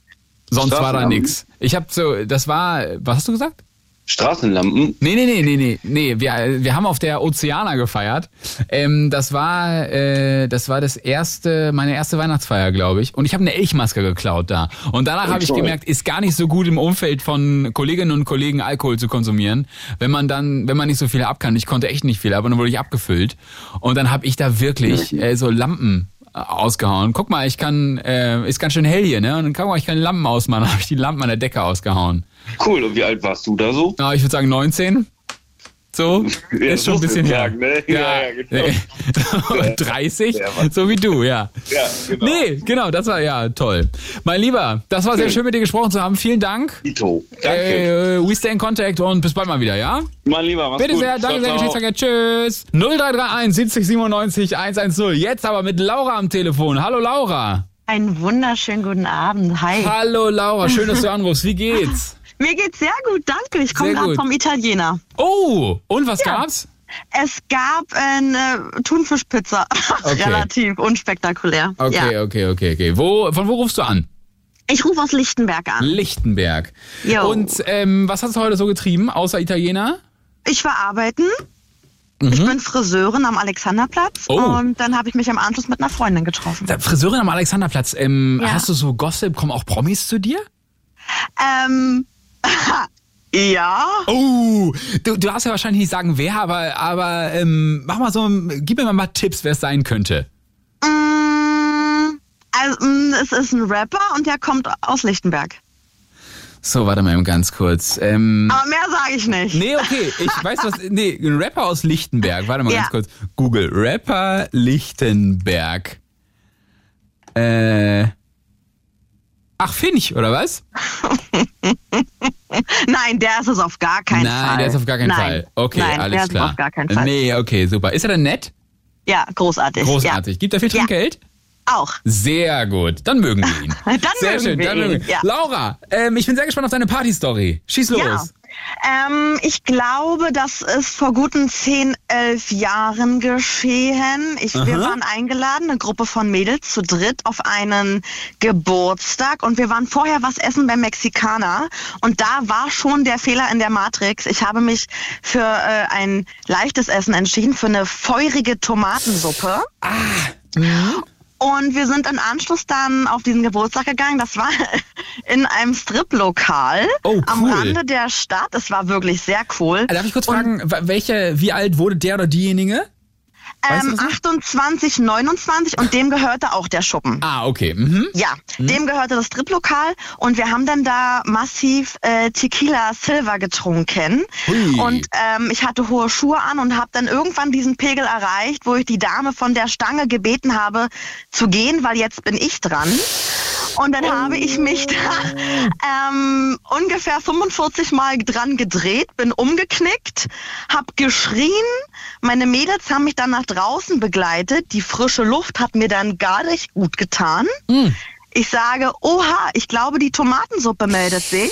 Speaker 2: Sonst war da nix. Ich habe so, das war, was hast du gesagt?
Speaker 21: Straßenlampen?
Speaker 2: Nee, nee, nee, nee, nee, nee. Wir, wir haben auf der Ozeaner gefeiert. Ähm, das war, äh, das war das erste, meine erste Weihnachtsfeier, glaube ich. Und ich habe eine Elchmaske geklaut da. Und danach
Speaker 21: Oh,
Speaker 2: habe ich gemerkt, ist gar nicht so gut im Umfeld von Kolleginnen und Kollegen Alkohol zu konsumieren, wenn man dann, wenn man nicht so viel ab kann. Ich konnte echt nicht viel, aber dann wurde ich abgefüllt. Und dann habe ich da wirklich äh, so Lampen äh, ausgehauen. Guck mal, ich kann, äh, ist ganz schön hell hier, ne? Und dann guck mal, ich kann Lampen ausmachen. [laughs] Dann habe ich die Lampen an der Decke ausgehauen.
Speaker 21: Cool, und wie alt warst du da so?
Speaker 2: Ja, ich würde sagen 19. So,
Speaker 21: Ja,
Speaker 2: ist schon ein bisschen her.
Speaker 21: sagen, ne? Ja, ja, genau. [laughs]
Speaker 2: Und 30, so wie du, ja.
Speaker 21: Ja, genau.
Speaker 2: Nee, genau, das war ja toll. Mein Lieber, das war sehr schön mit dir gesprochen zu haben. Vielen Dank.
Speaker 21: Ito, danke.
Speaker 2: Äh, we stay in contact und bis bald mal wieder, ja?
Speaker 21: Mein Lieber, mach's
Speaker 2: Bitte
Speaker 21: gut.
Speaker 2: sehr, danke sehr. Geschichtsverkehr. Tschüss. 0331 70 97 110. Jetzt aber mit Laura am Telefon. Hallo Laura.
Speaker 22: Einen wunderschönen guten Abend. Hi.
Speaker 2: Hallo Laura, schön, dass du anrufst. Wie geht's?
Speaker 22: Mir geht's sehr gut, danke. Ich komme gerade vom Italiener.
Speaker 2: Oh, und was
Speaker 22: Ja.
Speaker 2: gab's?
Speaker 22: Es gab eine Thunfischpizza. [laughs]
Speaker 2: Okay.
Speaker 22: Relativ unspektakulär.
Speaker 2: Okay,
Speaker 22: Ja.
Speaker 2: okay, okay, okay. Wo, von wo rufst du an?
Speaker 22: Ich rufe aus Lichtenberg an.
Speaker 2: Lichtenberg.
Speaker 22: Jo.
Speaker 2: Und ähm, was hast du heute so getrieben, außer Italiener?
Speaker 22: Ich war arbeiten.
Speaker 2: Mhm.
Speaker 22: Ich bin Friseurin am Alexanderplatz
Speaker 2: Oh.
Speaker 22: und dann habe ich mich am Anschluss mit einer Freundin getroffen.
Speaker 2: Da- Friseurin am Alexanderplatz. Ähm,
Speaker 22: Ja.
Speaker 2: Hast du so Gossip? Kommen auch Promis zu dir?
Speaker 22: Ähm, [laughs] ja.
Speaker 2: Oh, du, du darfst ja wahrscheinlich nicht sagen, wer, aber, aber ähm, mach mal so, gib mir mal Tipps, wer es sein könnte.
Speaker 22: Mm, also, mm, es ist ein Rapper und der kommt aus Lichtenberg.
Speaker 2: So, warte mal eben ganz kurz. Ähm,
Speaker 22: Aber mehr sage ich nicht.
Speaker 2: nee, okay, ich [laughs] weiß was. Nee, ein Rapper aus Lichtenberg. Warte mal
Speaker 22: Ja.
Speaker 2: ganz kurz. Google. Rapper Lichtenberg. Äh. Ach, Finch, oder was? [laughs]
Speaker 22: Nein, der ist es auf gar keinen
Speaker 2: Nein,
Speaker 22: Fall.
Speaker 2: der ist auf gar keinen
Speaker 22: Nein.
Speaker 2: Fall. Okay,
Speaker 22: Nein,
Speaker 2: alles
Speaker 22: der ist
Speaker 2: klar.
Speaker 22: auf gar keinen Fall.
Speaker 2: Nee, okay, super. Ist er denn nett?
Speaker 22: Ja, großartig.
Speaker 2: Großartig. Gibt er viel Trinkgeld?
Speaker 22: Ja. Auch.
Speaker 2: Sehr gut. Dann mögen wir [laughs] ihn.
Speaker 22: Dann
Speaker 2: sehr
Speaker 22: mögen
Speaker 2: schön.
Speaker 22: wir
Speaker 2: dann
Speaker 22: ihn,
Speaker 2: mögen wir.
Speaker 22: ja.
Speaker 2: Laura, ähm, ich bin sehr gespannt auf deine Party-Story. Schieß los.
Speaker 22: Ja. Ähm, ich glaube, das ist vor guten 10, 11 Jahren geschehen. Ich, wir waren eingeladen, eine Gruppe von Mädels zu dritt auf einen Geburtstag und wir waren vorher was essen beim Mexikaner und da war schon der Fehler in der Matrix. Ich habe mich für äh, ein leichtes Essen entschieden, für eine feurige Tomatensuppe. Und wir sind im Anschluss dann auf diesen Geburtstag gegangen. Das war [laughs] in einem Striplokal
Speaker 2: Oh,
Speaker 22: am
Speaker 2: cool.
Speaker 22: Rande der Stadt. Es war wirklich sehr cool.
Speaker 2: Darf ich kurz fragen, wa- welche, wie alt wurde der oder diejenige?
Speaker 22: Ähm,
Speaker 2: das noch?
Speaker 22: 28, 29 und dem gehörte auch der Schuppen.
Speaker 2: Ah, okay. Mhm.
Speaker 22: Ja, dem gehörte das Striplokal und wir haben dann da massiv äh, Tequila Silver getrunken.
Speaker 23: Hui.
Speaker 22: Und ähm, ich hatte hohe Schuhe an und habe dann irgendwann diesen Pegel erreicht, wo ich die Dame von der Stange gebeten habe zu gehen, weil jetzt bin ich dran. Und dann habe ich mich da ähm, ungefähr 45 Mal dran gedreht, bin umgeknickt, hab geschrien. Meine Mädels haben mich dann nach draußen begleitet. Die frische Luft hat mir dann gar nicht gut getan. Ich sage, oha, ich glaube, die Tomatensuppe meldet sich.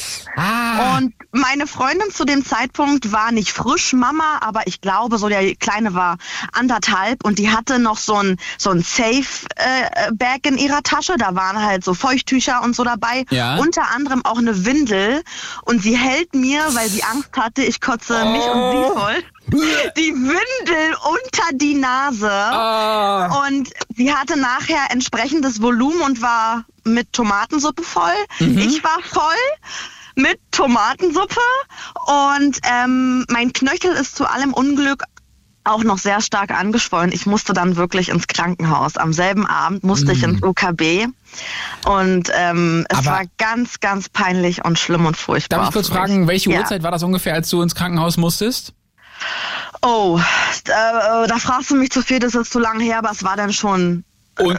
Speaker 22: Und meine Freundin zu dem Zeitpunkt war nicht frisch Mama, aber ich glaube, so der Kleine war anderthalb und die hatte noch so ein, so ein Safe-Bag in ihrer Tasche. Da waren halt so Feuchttücher und so dabei.
Speaker 23: Ja.
Speaker 22: Unter anderem auch eine Windel. Und sie hält mir, weil sie Angst hatte, ich kotze mich und sie voll, [laughs] die Windel unter die Nase. Und sie hatte nachher entsprechendes Volumen und war mit Tomatensuppe voll.
Speaker 23: Mhm.
Speaker 22: Ich war voll mit Tomatensuppe und ähm, mein Knöchel ist zu allem Unglück auch noch sehr stark angeschwollen. Ich musste dann wirklich ins Krankenhaus. Am selben Abend musste ich ins UKB und ähm, es
Speaker 2: Mhm. Aber-
Speaker 22: war ganz, ganz peinlich und schlimm und furchtbar.
Speaker 2: Darf ich kurz fragen, welche
Speaker 22: Ja.
Speaker 2: Uhrzeit war das ungefähr, als du ins Krankenhaus musstest?
Speaker 22: Oh, da, da fragst du mich zu viel, das ist zu lange her, aber es war dann schon.
Speaker 2: Und,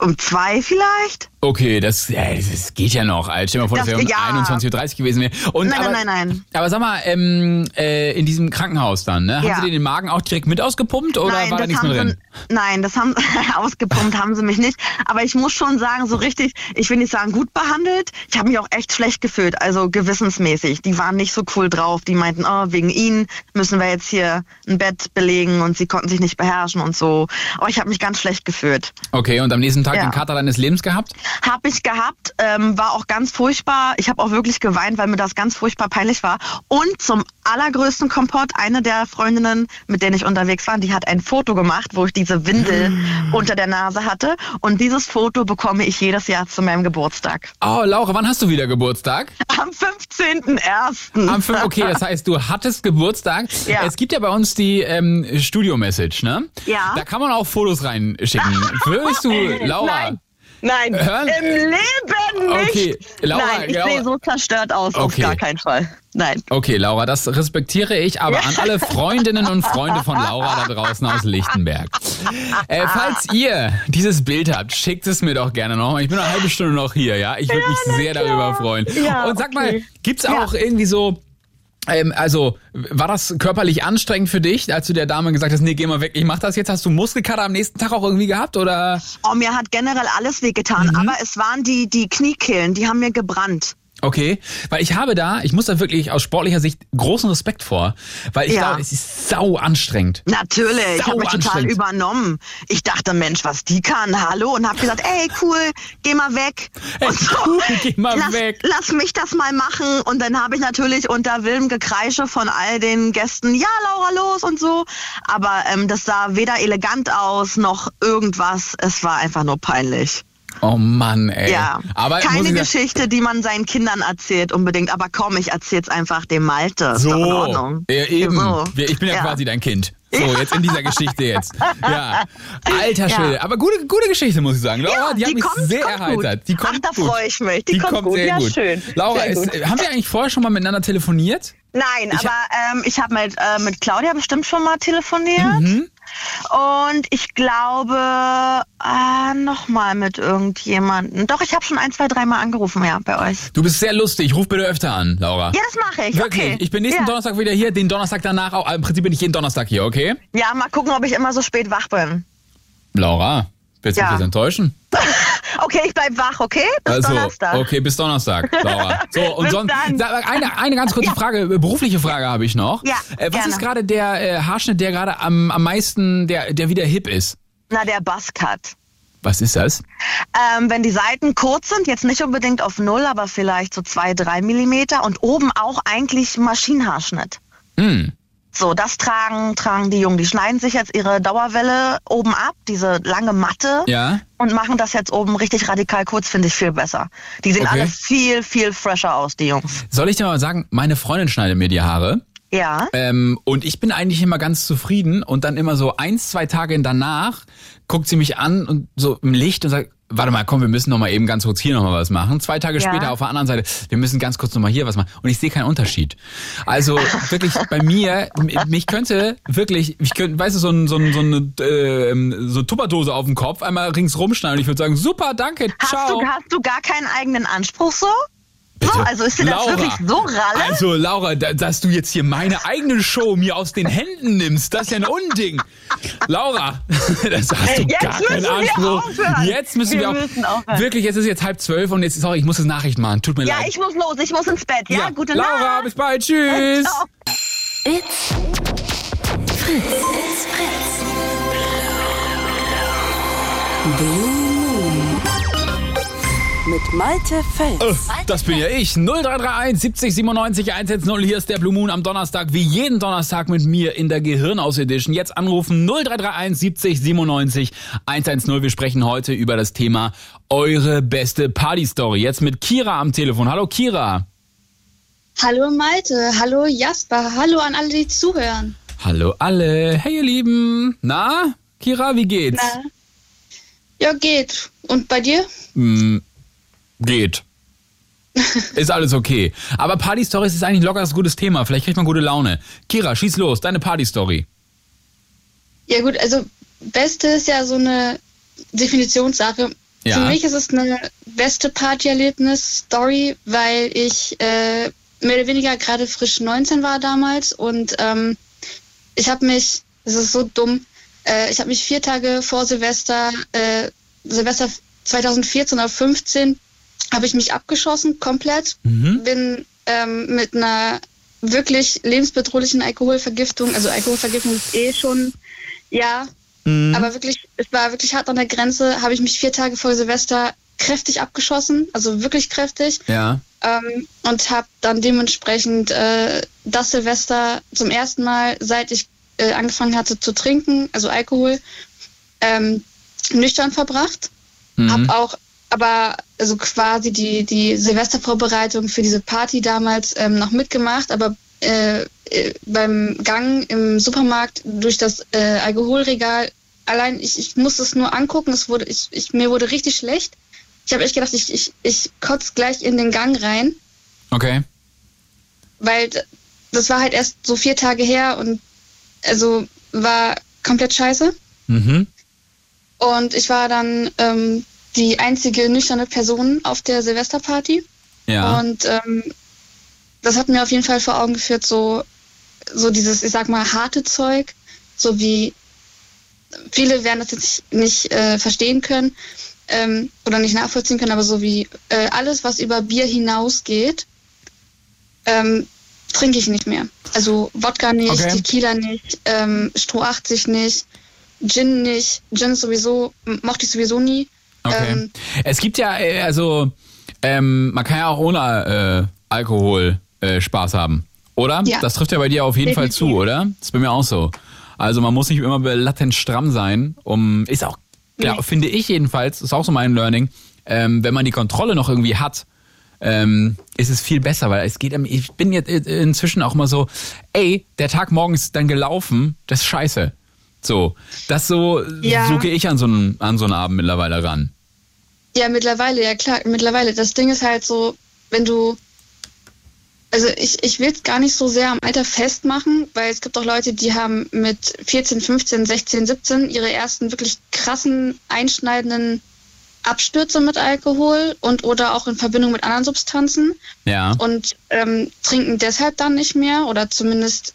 Speaker 22: Um zwei vielleicht?
Speaker 2: Okay, das, ja, das geht ja noch. Stell dir mal vor, das,
Speaker 22: Das-
Speaker 2: wäre um
Speaker 22: ja.
Speaker 2: 21.30 Uhr gewesen wäre. Und
Speaker 22: Nein,
Speaker 2: aber,
Speaker 22: nein, nein, nein.
Speaker 2: Aber sag mal, ähm, äh, in diesem Krankenhaus dann, ne? Haben
Speaker 22: Ja.
Speaker 2: Sie dir den Magen auch direkt mit ausgepumpt oder
Speaker 22: nein,
Speaker 2: war da nichts
Speaker 22: haben
Speaker 2: mehr drin?
Speaker 22: Nein, das haben [laughs] ausgepumpt haben sie mich nicht. Aber ich muss schon sagen, so richtig, ich will nicht sagen gut behandelt. Ich habe mich auch echt schlecht gefühlt, also gewissensmäßig. Die waren nicht so cool drauf. Die meinten, oh, wegen ihnen müssen wir jetzt hier ein Bett belegen und sie konnten sich nicht beherrschen und so. Aber ich habe mich ganz schlecht gefühlt.
Speaker 2: Okay, und am nächsten Tag
Speaker 22: Ja.
Speaker 2: den Kater deines Lebens gehabt?
Speaker 22: Habe ich gehabt, ähm, war auch ganz furchtbar. Ich habe auch wirklich geweint, weil mir das ganz furchtbar peinlich war. Und zum allergrößten Kompott, eine der Freundinnen, mit denen ich unterwegs war, die hat ein Foto gemacht, wo ich diese Windel unter der Nase hatte. Und dieses Foto bekomme ich jedes Jahr zu meinem Geburtstag.
Speaker 2: Oh, Laura, wann hast du wieder Geburtstag?
Speaker 22: Am 15.01.
Speaker 2: Am 5. Okay, das heißt, du hattest Geburtstag.
Speaker 22: Ja.
Speaker 2: Es gibt ja bei uns die ähm, Studio-Message, ne?
Speaker 22: Ja.
Speaker 2: Da kann man auch Fotos reinschicken. Würdest du, Laura?
Speaker 22: Nein. Nein,
Speaker 2: Hören?
Speaker 22: im Leben nicht.
Speaker 2: Okay, Laura,
Speaker 22: Nein, ich sehe so zerstört aus, auf
Speaker 2: Okay.
Speaker 22: gar keinen Fall. Nein.
Speaker 2: Okay, Laura, das respektiere ich, aber an alle [laughs] Freundinnen und Freunde von Laura da draußen aus Lichtenberg. Äh, falls ihr dieses Bild habt, schickt es mir doch gerne noch. Ich bin eine halbe Stunde noch hier, ja? Ich würde mich sehr darüber freuen.
Speaker 22: Ja,
Speaker 2: und sag mal,
Speaker 22: okay.
Speaker 2: gibt's auch irgendwie so ähm, also, war das körperlich anstrengend für dich, als du der Dame gesagt hast, nee, geh mal weg, ich mach das jetzt? Hast du Muskelkater am nächsten Tag auch irgendwie gehabt, oder?
Speaker 22: Oh, mir hat generell alles wehgetan,
Speaker 2: Mhm.
Speaker 22: aber es waren die, die Kniekehlen, die haben mir gebrannt.
Speaker 2: Okay, weil ich habe da, ich muss da wirklich aus sportlicher Sicht großen Respekt vor, weil ich
Speaker 22: Ja.
Speaker 2: glaube, es ist sau anstrengend.
Speaker 22: Natürlich, ich
Speaker 2: Sau
Speaker 22: habe mich total übernommen. Ich dachte, Mensch, was die kann, hallo, und habe gesagt, ey, cool, geh mal weg. und so,
Speaker 2: cool, geh mal
Speaker 22: lass,
Speaker 2: weg.
Speaker 22: Lass mich das mal machen. Und dann habe ich natürlich unter wildem Gekreische von all den Gästen, ja, Laura, los und so. Aber ähm, das sah weder elegant aus noch irgendwas. Es war einfach nur peinlich.
Speaker 2: Oh Mann, ey.
Speaker 22: Ja,
Speaker 2: aber
Speaker 22: keine Geschichte, die man seinen Kindern erzählt unbedingt. Aber komm, ich erzähl's einfach dem Malte. Doch in
Speaker 2: So,
Speaker 22: Ordnung.
Speaker 2: ja, eben.
Speaker 22: So.
Speaker 2: Ich bin ja,
Speaker 22: Ja.
Speaker 2: quasi dein Kind. So, jetzt in dieser Geschichte jetzt. [laughs] Ja. Alter
Speaker 22: Ja.
Speaker 2: Schwede. Aber gute, gute Geschichte, muss ich sagen. Laura,
Speaker 22: Ja,
Speaker 2: die hat
Speaker 22: die
Speaker 2: mich
Speaker 22: kommt-
Speaker 2: sehr
Speaker 22: kommt gut.
Speaker 2: erheitert. Die kommt
Speaker 22: Ach, da
Speaker 2: gut.
Speaker 22: freu ich mich. Die kommt gut.
Speaker 2: sehr
Speaker 22: Ja,
Speaker 2: gut.
Speaker 22: schön.
Speaker 2: Laura, ist,
Speaker 22: gut.
Speaker 2: haben wir eigentlich vorher schon mal miteinander telefoniert?
Speaker 22: Nein,
Speaker 2: Ich
Speaker 22: aber ähm, ich habe mit, äh, mit Claudia bestimmt schon mal telefoniert.
Speaker 2: Mhm.
Speaker 22: Und ich glaube, äh, nochmal mit irgendjemandem. Doch, ich habe schon ein, zwei, dreimal angerufen, ja, bei euch.
Speaker 2: Du bist sehr lustig. Ruf bitte öfter an, Laura.
Speaker 22: Ja, das mache ich.
Speaker 2: Wirklich.
Speaker 22: Okay.
Speaker 2: Ich bin nächsten
Speaker 22: ja.
Speaker 2: Donnerstag wieder hier, den Donnerstag danach auch. Im Prinzip bin ich jeden Donnerstag hier, okay?
Speaker 22: Ja, mal gucken, ob ich immer so spät wach bin.
Speaker 2: Laura, willst du
Speaker 22: Ja.
Speaker 2: mich jetzt enttäuschen? [laughs]
Speaker 22: Okay, ich bleib wach, okay? Bis
Speaker 2: also,
Speaker 22: Donnerstag.
Speaker 2: okay, bis Donnerstag, Laura. So, [laughs] und sonst, eine, eine ganz kurze Frage, äh, berufliche Frage habe ich noch.
Speaker 22: Ja,
Speaker 2: äh, was
Speaker 22: gerne.
Speaker 2: ist gerade der äh, Haarschnitt, der gerade am, am meisten, der, der wieder hip ist?
Speaker 22: Na, der Buzzcut.
Speaker 2: Was ist das?
Speaker 22: Ähm, wenn die Seiten kurz sind, jetzt nicht unbedingt auf Null, aber vielleicht so zwei, drei Millimeter und oben auch eigentlich Maschinenhaarschnitt.
Speaker 2: Hm.
Speaker 22: So, das tragen, tragen die Jungen. Die schneiden sich jetzt ihre Dauerwelle oben ab, diese lange Matte.
Speaker 2: Ja.
Speaker 22: Und machen das jetzt oben richtig radikal kurz, finde ich viel besser. Die sehen
Speaker 2: Okay.
Speaker 22: alle viel, viel fresher aus, die Jungs.
Speaker 2: Soll ich dir mal sagen, meine Freundin schneidet mir die Haare.
Speaker 22: Ja.
Speaker 2: Ähm, und ich bin eigentlich immer ganz zufrieden und dann immer so eins, zwei Tage danach guckt sie mich an und so im Licht und sagt, warte mal, komm, wir müssen noch mal eben ganz kurz hier noch mal was machen. Zwei Tage
Speaker 22: Ja.
Speaker 2: später auf der anderen Seite, wir müssen ganz kurz noch mal hier was machen. Und ich sehe keinen Unterschied. Also [laughs] wirklich bei mir, mich könnte wirklich, ich könnte, weißt du, so, ein, so, ein, so eine äh, so Tupperdose auf dem Kopf, einmal ringsrum schneiden und ich würde sagen, super, danke, ciao.
Speaker 22: Hast du, hast du gar keinen eigenen Anspruch so? So, also ist dir das
Speaker 2: Laura,
Speaker 22: wirklich so ralle?
Speaker 2: Also Laura, da, dass du jetzt hier meine eigene Show mir aus den Händen nimmst, das ist ja ein Unding. Laura, [laughs] das hast du
Speaker 22: Jetzt
Speaker 2: gar
Speaker 22: müssen
Speaker 2: keinen
Speaker 22: wir
Speaker 2: Anspruch. Jetzt müssen wir,
Speaker 22: Wir
Speaker 2: auch,
Speaker 22: müssen aufhören.
Speaker 2: wirklich, jetzt ist jetzt halb zwölf und jetzt, sorry, ich muss das Nachricht machen. Tut mir
Speaker 22: ja,
Speaker 2: leid.
Speaker 22: ich muss los, ich muss ins Bett. Ja, gute
Speaker 2: Laura,
Speaker 22: Nacht.
Speaker 2: bis bald, tschüss.
Speaker 1: It's Fritz. It's Fritz. Mit Malte Fels.
Speaker 2: Das bin ja ich. 0331 70 97 110. Hier ist der Blue Moon am Donnerstag. Wie jeden Donnerstag mit mir in der Gehirnaus Edition. Jetzt anrufen 0331 70 97 110. Wir sprechen heute über das Thema eure beste Party-Story. Jetzt mit Kira am Telefon. Hallo Kira.
Speaker 24: Hallo Malte, hallo Jasper, hallo an alle, die zuhören.
Speaker 2: Hallo alle. Hey ihr Lieben. Na, Kira, wie geht's?
Speaker 24: Na? Ja, geht. Und bei dir?
Speaker 2: Hm, geht. [laughs] Ist alles okay. Aber Party-Stories ist eigentlich locker das gutes Thema. Vielleicht kriegt man gute Laune. Kira, schieß los. Deine Party-Story.
Speaker 24: Ja gut, also Beste ist ja so eine Definitionssache.
Speaker 2: Ja.
Speaker 24: Für mich ist es eine beste Partyerlebnis-Story, weil ich äh, mehr oder weniger gerade frisch 19 war damals und ähm, ich habe mich, das ist so dumm, äh, ich habe mich vier Tage vor Silvester, äh, Silvester 2014 oder 15, habe ich mich abgeschossen komplett, bin ähm, mit einer wirklich lebensbedrohlichen Alkoholvergiftung, also Alkoholvergiftung ist eh schon, ja,
Speaker 2: Mhm.
Speaker 24: aber wirklich, es war wirklich hart an der Grenze, habe ich mich vier Tage vor Silvester kräftig abgeschossen, also wirklich kräftig.
Speaker 2: Ja.
Speaker 24: Ähm, und habe dann dementsprechend äh, das Silvester zum ersten Mal, seit ich äh, angefangen hatte zu trinken, also Alkohol, ähm, nüchtern verbracht.
Speaker 2: Mhm.
Speaker 24: Hab auch aber also quasi die, die Silvestervorbereitung für diese Party damals ähm, noch mitgemacht, aber äh, äh, beim Gang im Supermarkt durch das äh, Alkoholregal allein, ich, ich musste es nur angucken, es wurde, ich, ich, mir wurde richtig schlecht. Ich habe echt gedacht, ich, ich, ich kotze gleich in den Gang rein,
Speaker 2: Okay.
Speaker 24: weil das war halt erst so vier Tage her und also war komplett scheiße.
Speaker 2: Mhm.
Speaker 24: Und ich war dann ähm, die einzige nüchterne Person auf der Silvesterparty.
Speaker 2: Ja.
Speaker 24: Und ähm, das hat mir auf jeden Fall vor Augen geführt, so, so dieses, ich sag mal, harte Zeug, so wie viele werden das jetzt nicht, nicht äh, verstehen können ähm, oder nicht nachvollziehen können, aber so wie äh, alles, was über Bier hinausgeht, ähm, trinke ich nicht mehr. Also Wodka nicht,
Speaker 2: Okay.
Speaker 24: Tequila nicht, ähm, Stroh 80 nicht, Gin nicht, Gin sowieso, mochte ich sowieso nie.
Speaker 2: Okay.
Speaker 24: Ähm,
Speaker 2: es gibt ja, äh, also, ähm, man kann ja auch ohne äh, Alkohol äh, Spaß haben, oder?
Speaker 24: Ja.
Speaker 2: Das trifft ja bei dir auf jeden Fall zu, oder? Das ist bei mir auch so. Also man muss nicht immer latent stramm sein, um, ist auch, ja, finde ich jedenfalls, ist auch so mein Learning, ähm, wenn man die Kontrolle noch irgendwie hat, ähm, ist es viel besser, weil es geht, einem- ich bin jetzt inzwischen auch immer so, ey, der Tag morgen ist dann gelaufen, das ist scheiße. So, das so,
Speaker 24: Ja.
Speaker 2: so gehe ich an so einen, an so einen Abend mittlerweile ran.
Speaker 24: Ja, mittlerweile, ja klar, mittlerweile. Das Ding ist halt so, wenn du. Also ich, ich will es gar nicht so sehr am Alter festmachen, weil es gibt auch Leute, die haben mit 14, 15, 16, 17 ihre ersten wirklich krassen, einschneidenden Abstürze mit Alkohol und oder auch in Verbindung mit anderen Substanzen
Speaker 2: Ja.
Speaker 24: und ähm, trinken deshalb dann nicht mehr oder zumindest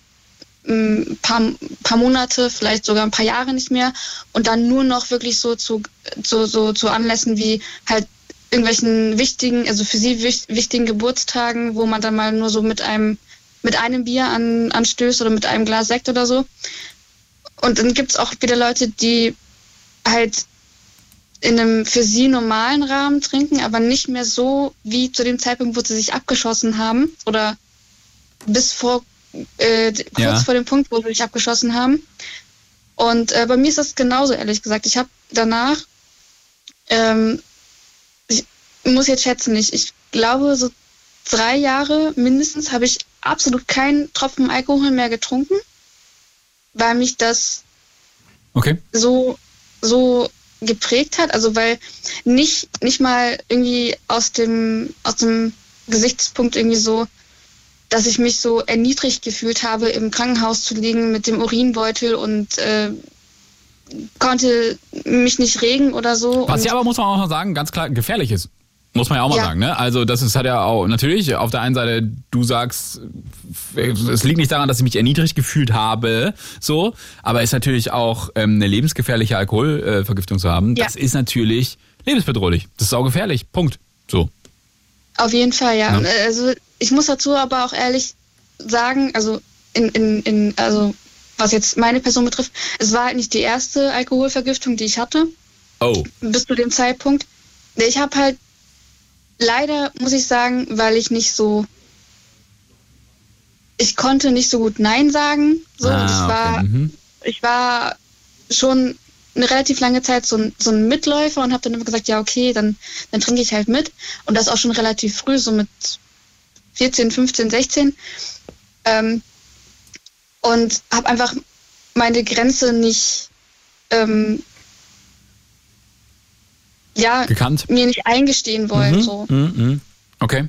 Speaker 24: ein paar, paar Monate, vielleicht sogar ein paar Jahre nicht mehr und dann nur noch wirklich so zu, zu, so, zu Anlässen wie halt irgendwelchen wichtigen, also für sie wich, wichtigen Geburtstagen, wo man dann mal nur so mit einem, mit einem Bier an, anstößt oder mit einem Glas Sekt oder so. Und dann gibt's auch wieder Leute, die halt in einem für sie normalen Rahmen trinken, aber nicht mehr so wie zu dem Zeitpunkt, wo sie sich abgeschossen haben oder bis vor äh, kurz
Speaker 2: Ja.
Speaker 24: vor dem Punkt, wo sie sich abgeschossen haben. Und äh, bei mir ist das genauso, ehrlich gesagt. Ich habe danach, ähm, ich muss jetzt schätzen, ich, ich glaube, so drei Jahre mindestens habe ich absolut keinen Tropfen Alkohol mehr getrunken, weil mich das
Speaker 2: Okay.
Speaker 24: so, so geprägt hat. Also weil nicht, nicht mal irgendwie aus dem, aus dem Gesichtspunkt irgendwie so, dass ich mich so erniedrigt gefühlt habe, im Krankenhaus zu liegen mit dem Urinbeutel und äh, konnte mich nicht regen oder so.
Speaker 2: Was ja aber, muss man auch noch sagen, ganz klar gefährlich ist. Muss man ja auch mal
Speaker 24: Ja.
Speaker 2: sagen, ne? Also das ist hat ja auch natürlich auf der einen Seite du sagst, es liegt nicht daran, dass ich mich erniedrigt gefühlt habe, so, aber ist natürlich auch ähm, eine lebensgefährliche Alkoholvergiftung äh, zu haben.
Speaker 24: Ja.
Speaker 2: Das ist natürlich lebensbedrohlich. Das ist auch gefährlich. Punkt. So.
Speaker 24: Auf jeden Fall, ja.
Speaker 2: Ja.
Speaker 24: Äh, Also ich muss dazu aber auch ehrlich sagen, also in, in, in, also was jetzt meine Person betrifft, es war halt nicht die erste Alkoholvergiftung, die ich hatte,
Speaker 2: Oh.
Speaker 24: bis zu dem Zeitpunkt. Ich habe halt leider, muss ich sagen, weil ich nicht so, ich konnte nicht so gut Nein sagen. So,
Speaker 2: Ah,
Speaker 24: ich war,
Speaker 2: okay. Mhm.
Speaker 24: ich war schon eine relativ lange Zeit so ein, so ein Mitläufer und habe dann immer gesagt, ja okay, dann, dann trinke ich halt mit. Und das auch schon relativ früh, so mit 14, 15, 16. Ähm, und habe einfach meine Grenze nicht ähm, ja,
Speaker 2: Gekannt?
Speaker 24: mir nicht eingestehen wollen.
Speaker 2: Mhm.
Speaker 24: So.
Speaker 2: Mhm. Mhm. Okay.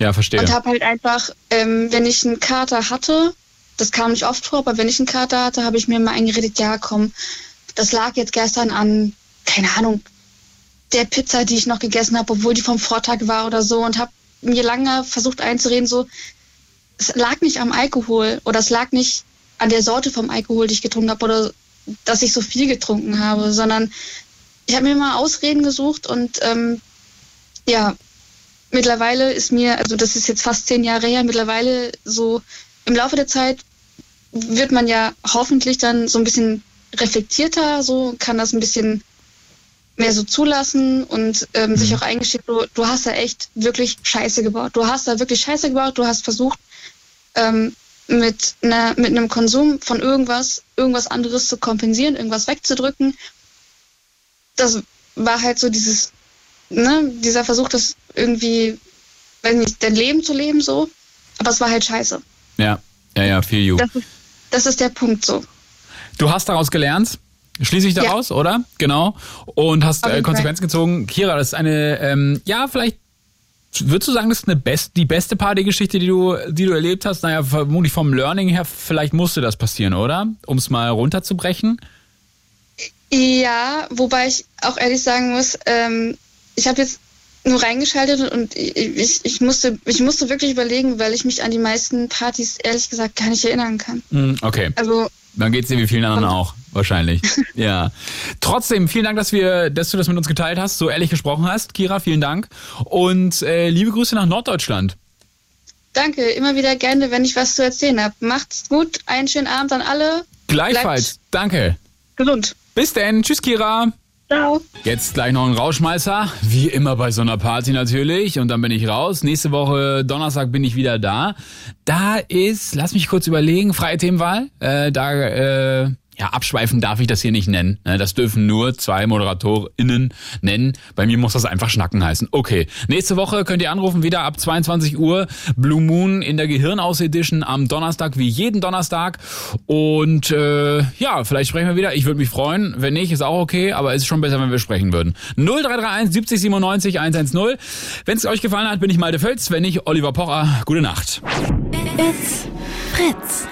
Speaker 2: Ja, verstehe.
Speaker 24: Und habe halt einfach, ähm, wenn ich einen Kater hatte, das kam nicht oft vor, aber wenn ich einen Kater hatte, habe ich mir mal eingeredet, ja komm, das lag jetzt gestern an, keine Ahnung, der Pizza, die ich noch gegessen habe, obwohl die vom Vortag war oder so und habe mir lange versucht einzureden, so, es lag nicht am Alkohol oder es lag nicht an der Sorte vom Alkohol, die ich getrunken habe oder dass ich so viel getrunken habe, sondern ich habe mir mal Ausreden gesucht und ähm, ja, mittlerweile ist mir, also das ist jetzt fast zehn Jahre her, mittlerweile so im Laufe der Zeit wird man ja hoffentlich dann so ein bisschen reflektierter, so kann das ein bisschen mehr so zulassen und ähm, sich auch eingestehen, du, du hast da echt wirklich Scheiße gebaut. Du hast da wirklich Scheiße gebaut, du hast versucht, ähm, mit, einer, mit einem Konsum von irgendwas, irgendwas anderes zu kompensieren, irgendwas wegzudrücken. Das war halt so dieses, ne, dieser Versuch, das irgendwie, weiß nicht, dein Leben zu leben so. Aber es war halt scheiße.
Speaker 2: Ja, ja, ja, feel you.
Speaker 24: Das ist, das ist der Punkt so.
Speaker 2: Du hast daraus gelernt, schließe ich daraus, oder? Genau. Und hast äh, Konsequenzen gezogen. Kira, das ist eine, ähm, ja, vielleicht würdest du sagen, das ist eine best, die beste Partygeschichte, die du, die du erlebt hast? Naja, vermutlich vom Learning her, vielleicht musste das passieren, oder? Um es mal runterzubrechen.
Speaker 24: Ja, wobei ich auch ehrlich sagen muss, ähm, ich habe jetzt nur reingeschaltet und ich, ich, ich, musste, ich musste wirklich überlegen, weil ich mich an die meisten Partys ehrlich gesagt gar nicht erinnern kann.
Speaker 2: Hm, Okay.
Speaker 24: Also
Speaker 2: Dann geht's dir wie vielen anderen auch, wahrscheinlich. [laughs] ja. Trotzdem, vielen Dank, dass wir, dass du das mit uns geteilt hast, so ehrlich gesprochen hast. Kira, vielen Dank. Und äh, liebe Grüße nach Norddeutschland.
Speaker 24: danke, immer wieder gerne, wenn ich was zu erzählen habe. Macht's gut, einen schönen Abend an alle.
Speaker 2: Gleichfalls. Danke.
Speaker 24: Gesund.
Speaker 2: Bis denn. Tschüss, Kira.
Speaker 24: Ciao.
Speaker 2: Jetzt gleich noch ein Rauschmeißer, wie immer bei so einer Party natürlich. Und dann bin ich raus. Nächste Woche Donnerstag bin ich wieder da. Da ist, lass mich kurz überlegen, freie Themenwahl. Äh, da, äh, ja, abschweifen darf ich das hier nicht nennen. Ne, Das dürfen nur zwei ModeratorInnen nennen. Bei mir muss das einfach Schnacken heißen. Okay, nächste Woche könnt ihr anrufen, wieder ab 22 Uhr. Blue Moon in der Gehirnaus Edition am Donnerstag, wie jeden Donnerstag. Und äh, ja, vielleicht sprechen wir wieder. Ich würde mich freuen. Wenn nicht, ist auch okay, aber es ist schon besser, wenn wir sprechen würden. 0331 70 97 110. Wenn es euch gefallen hat, bin ich Malte Völz. Wenn nicht, Oliver Pocher. Gute Nacht.
Speaker 1: It's Fritz.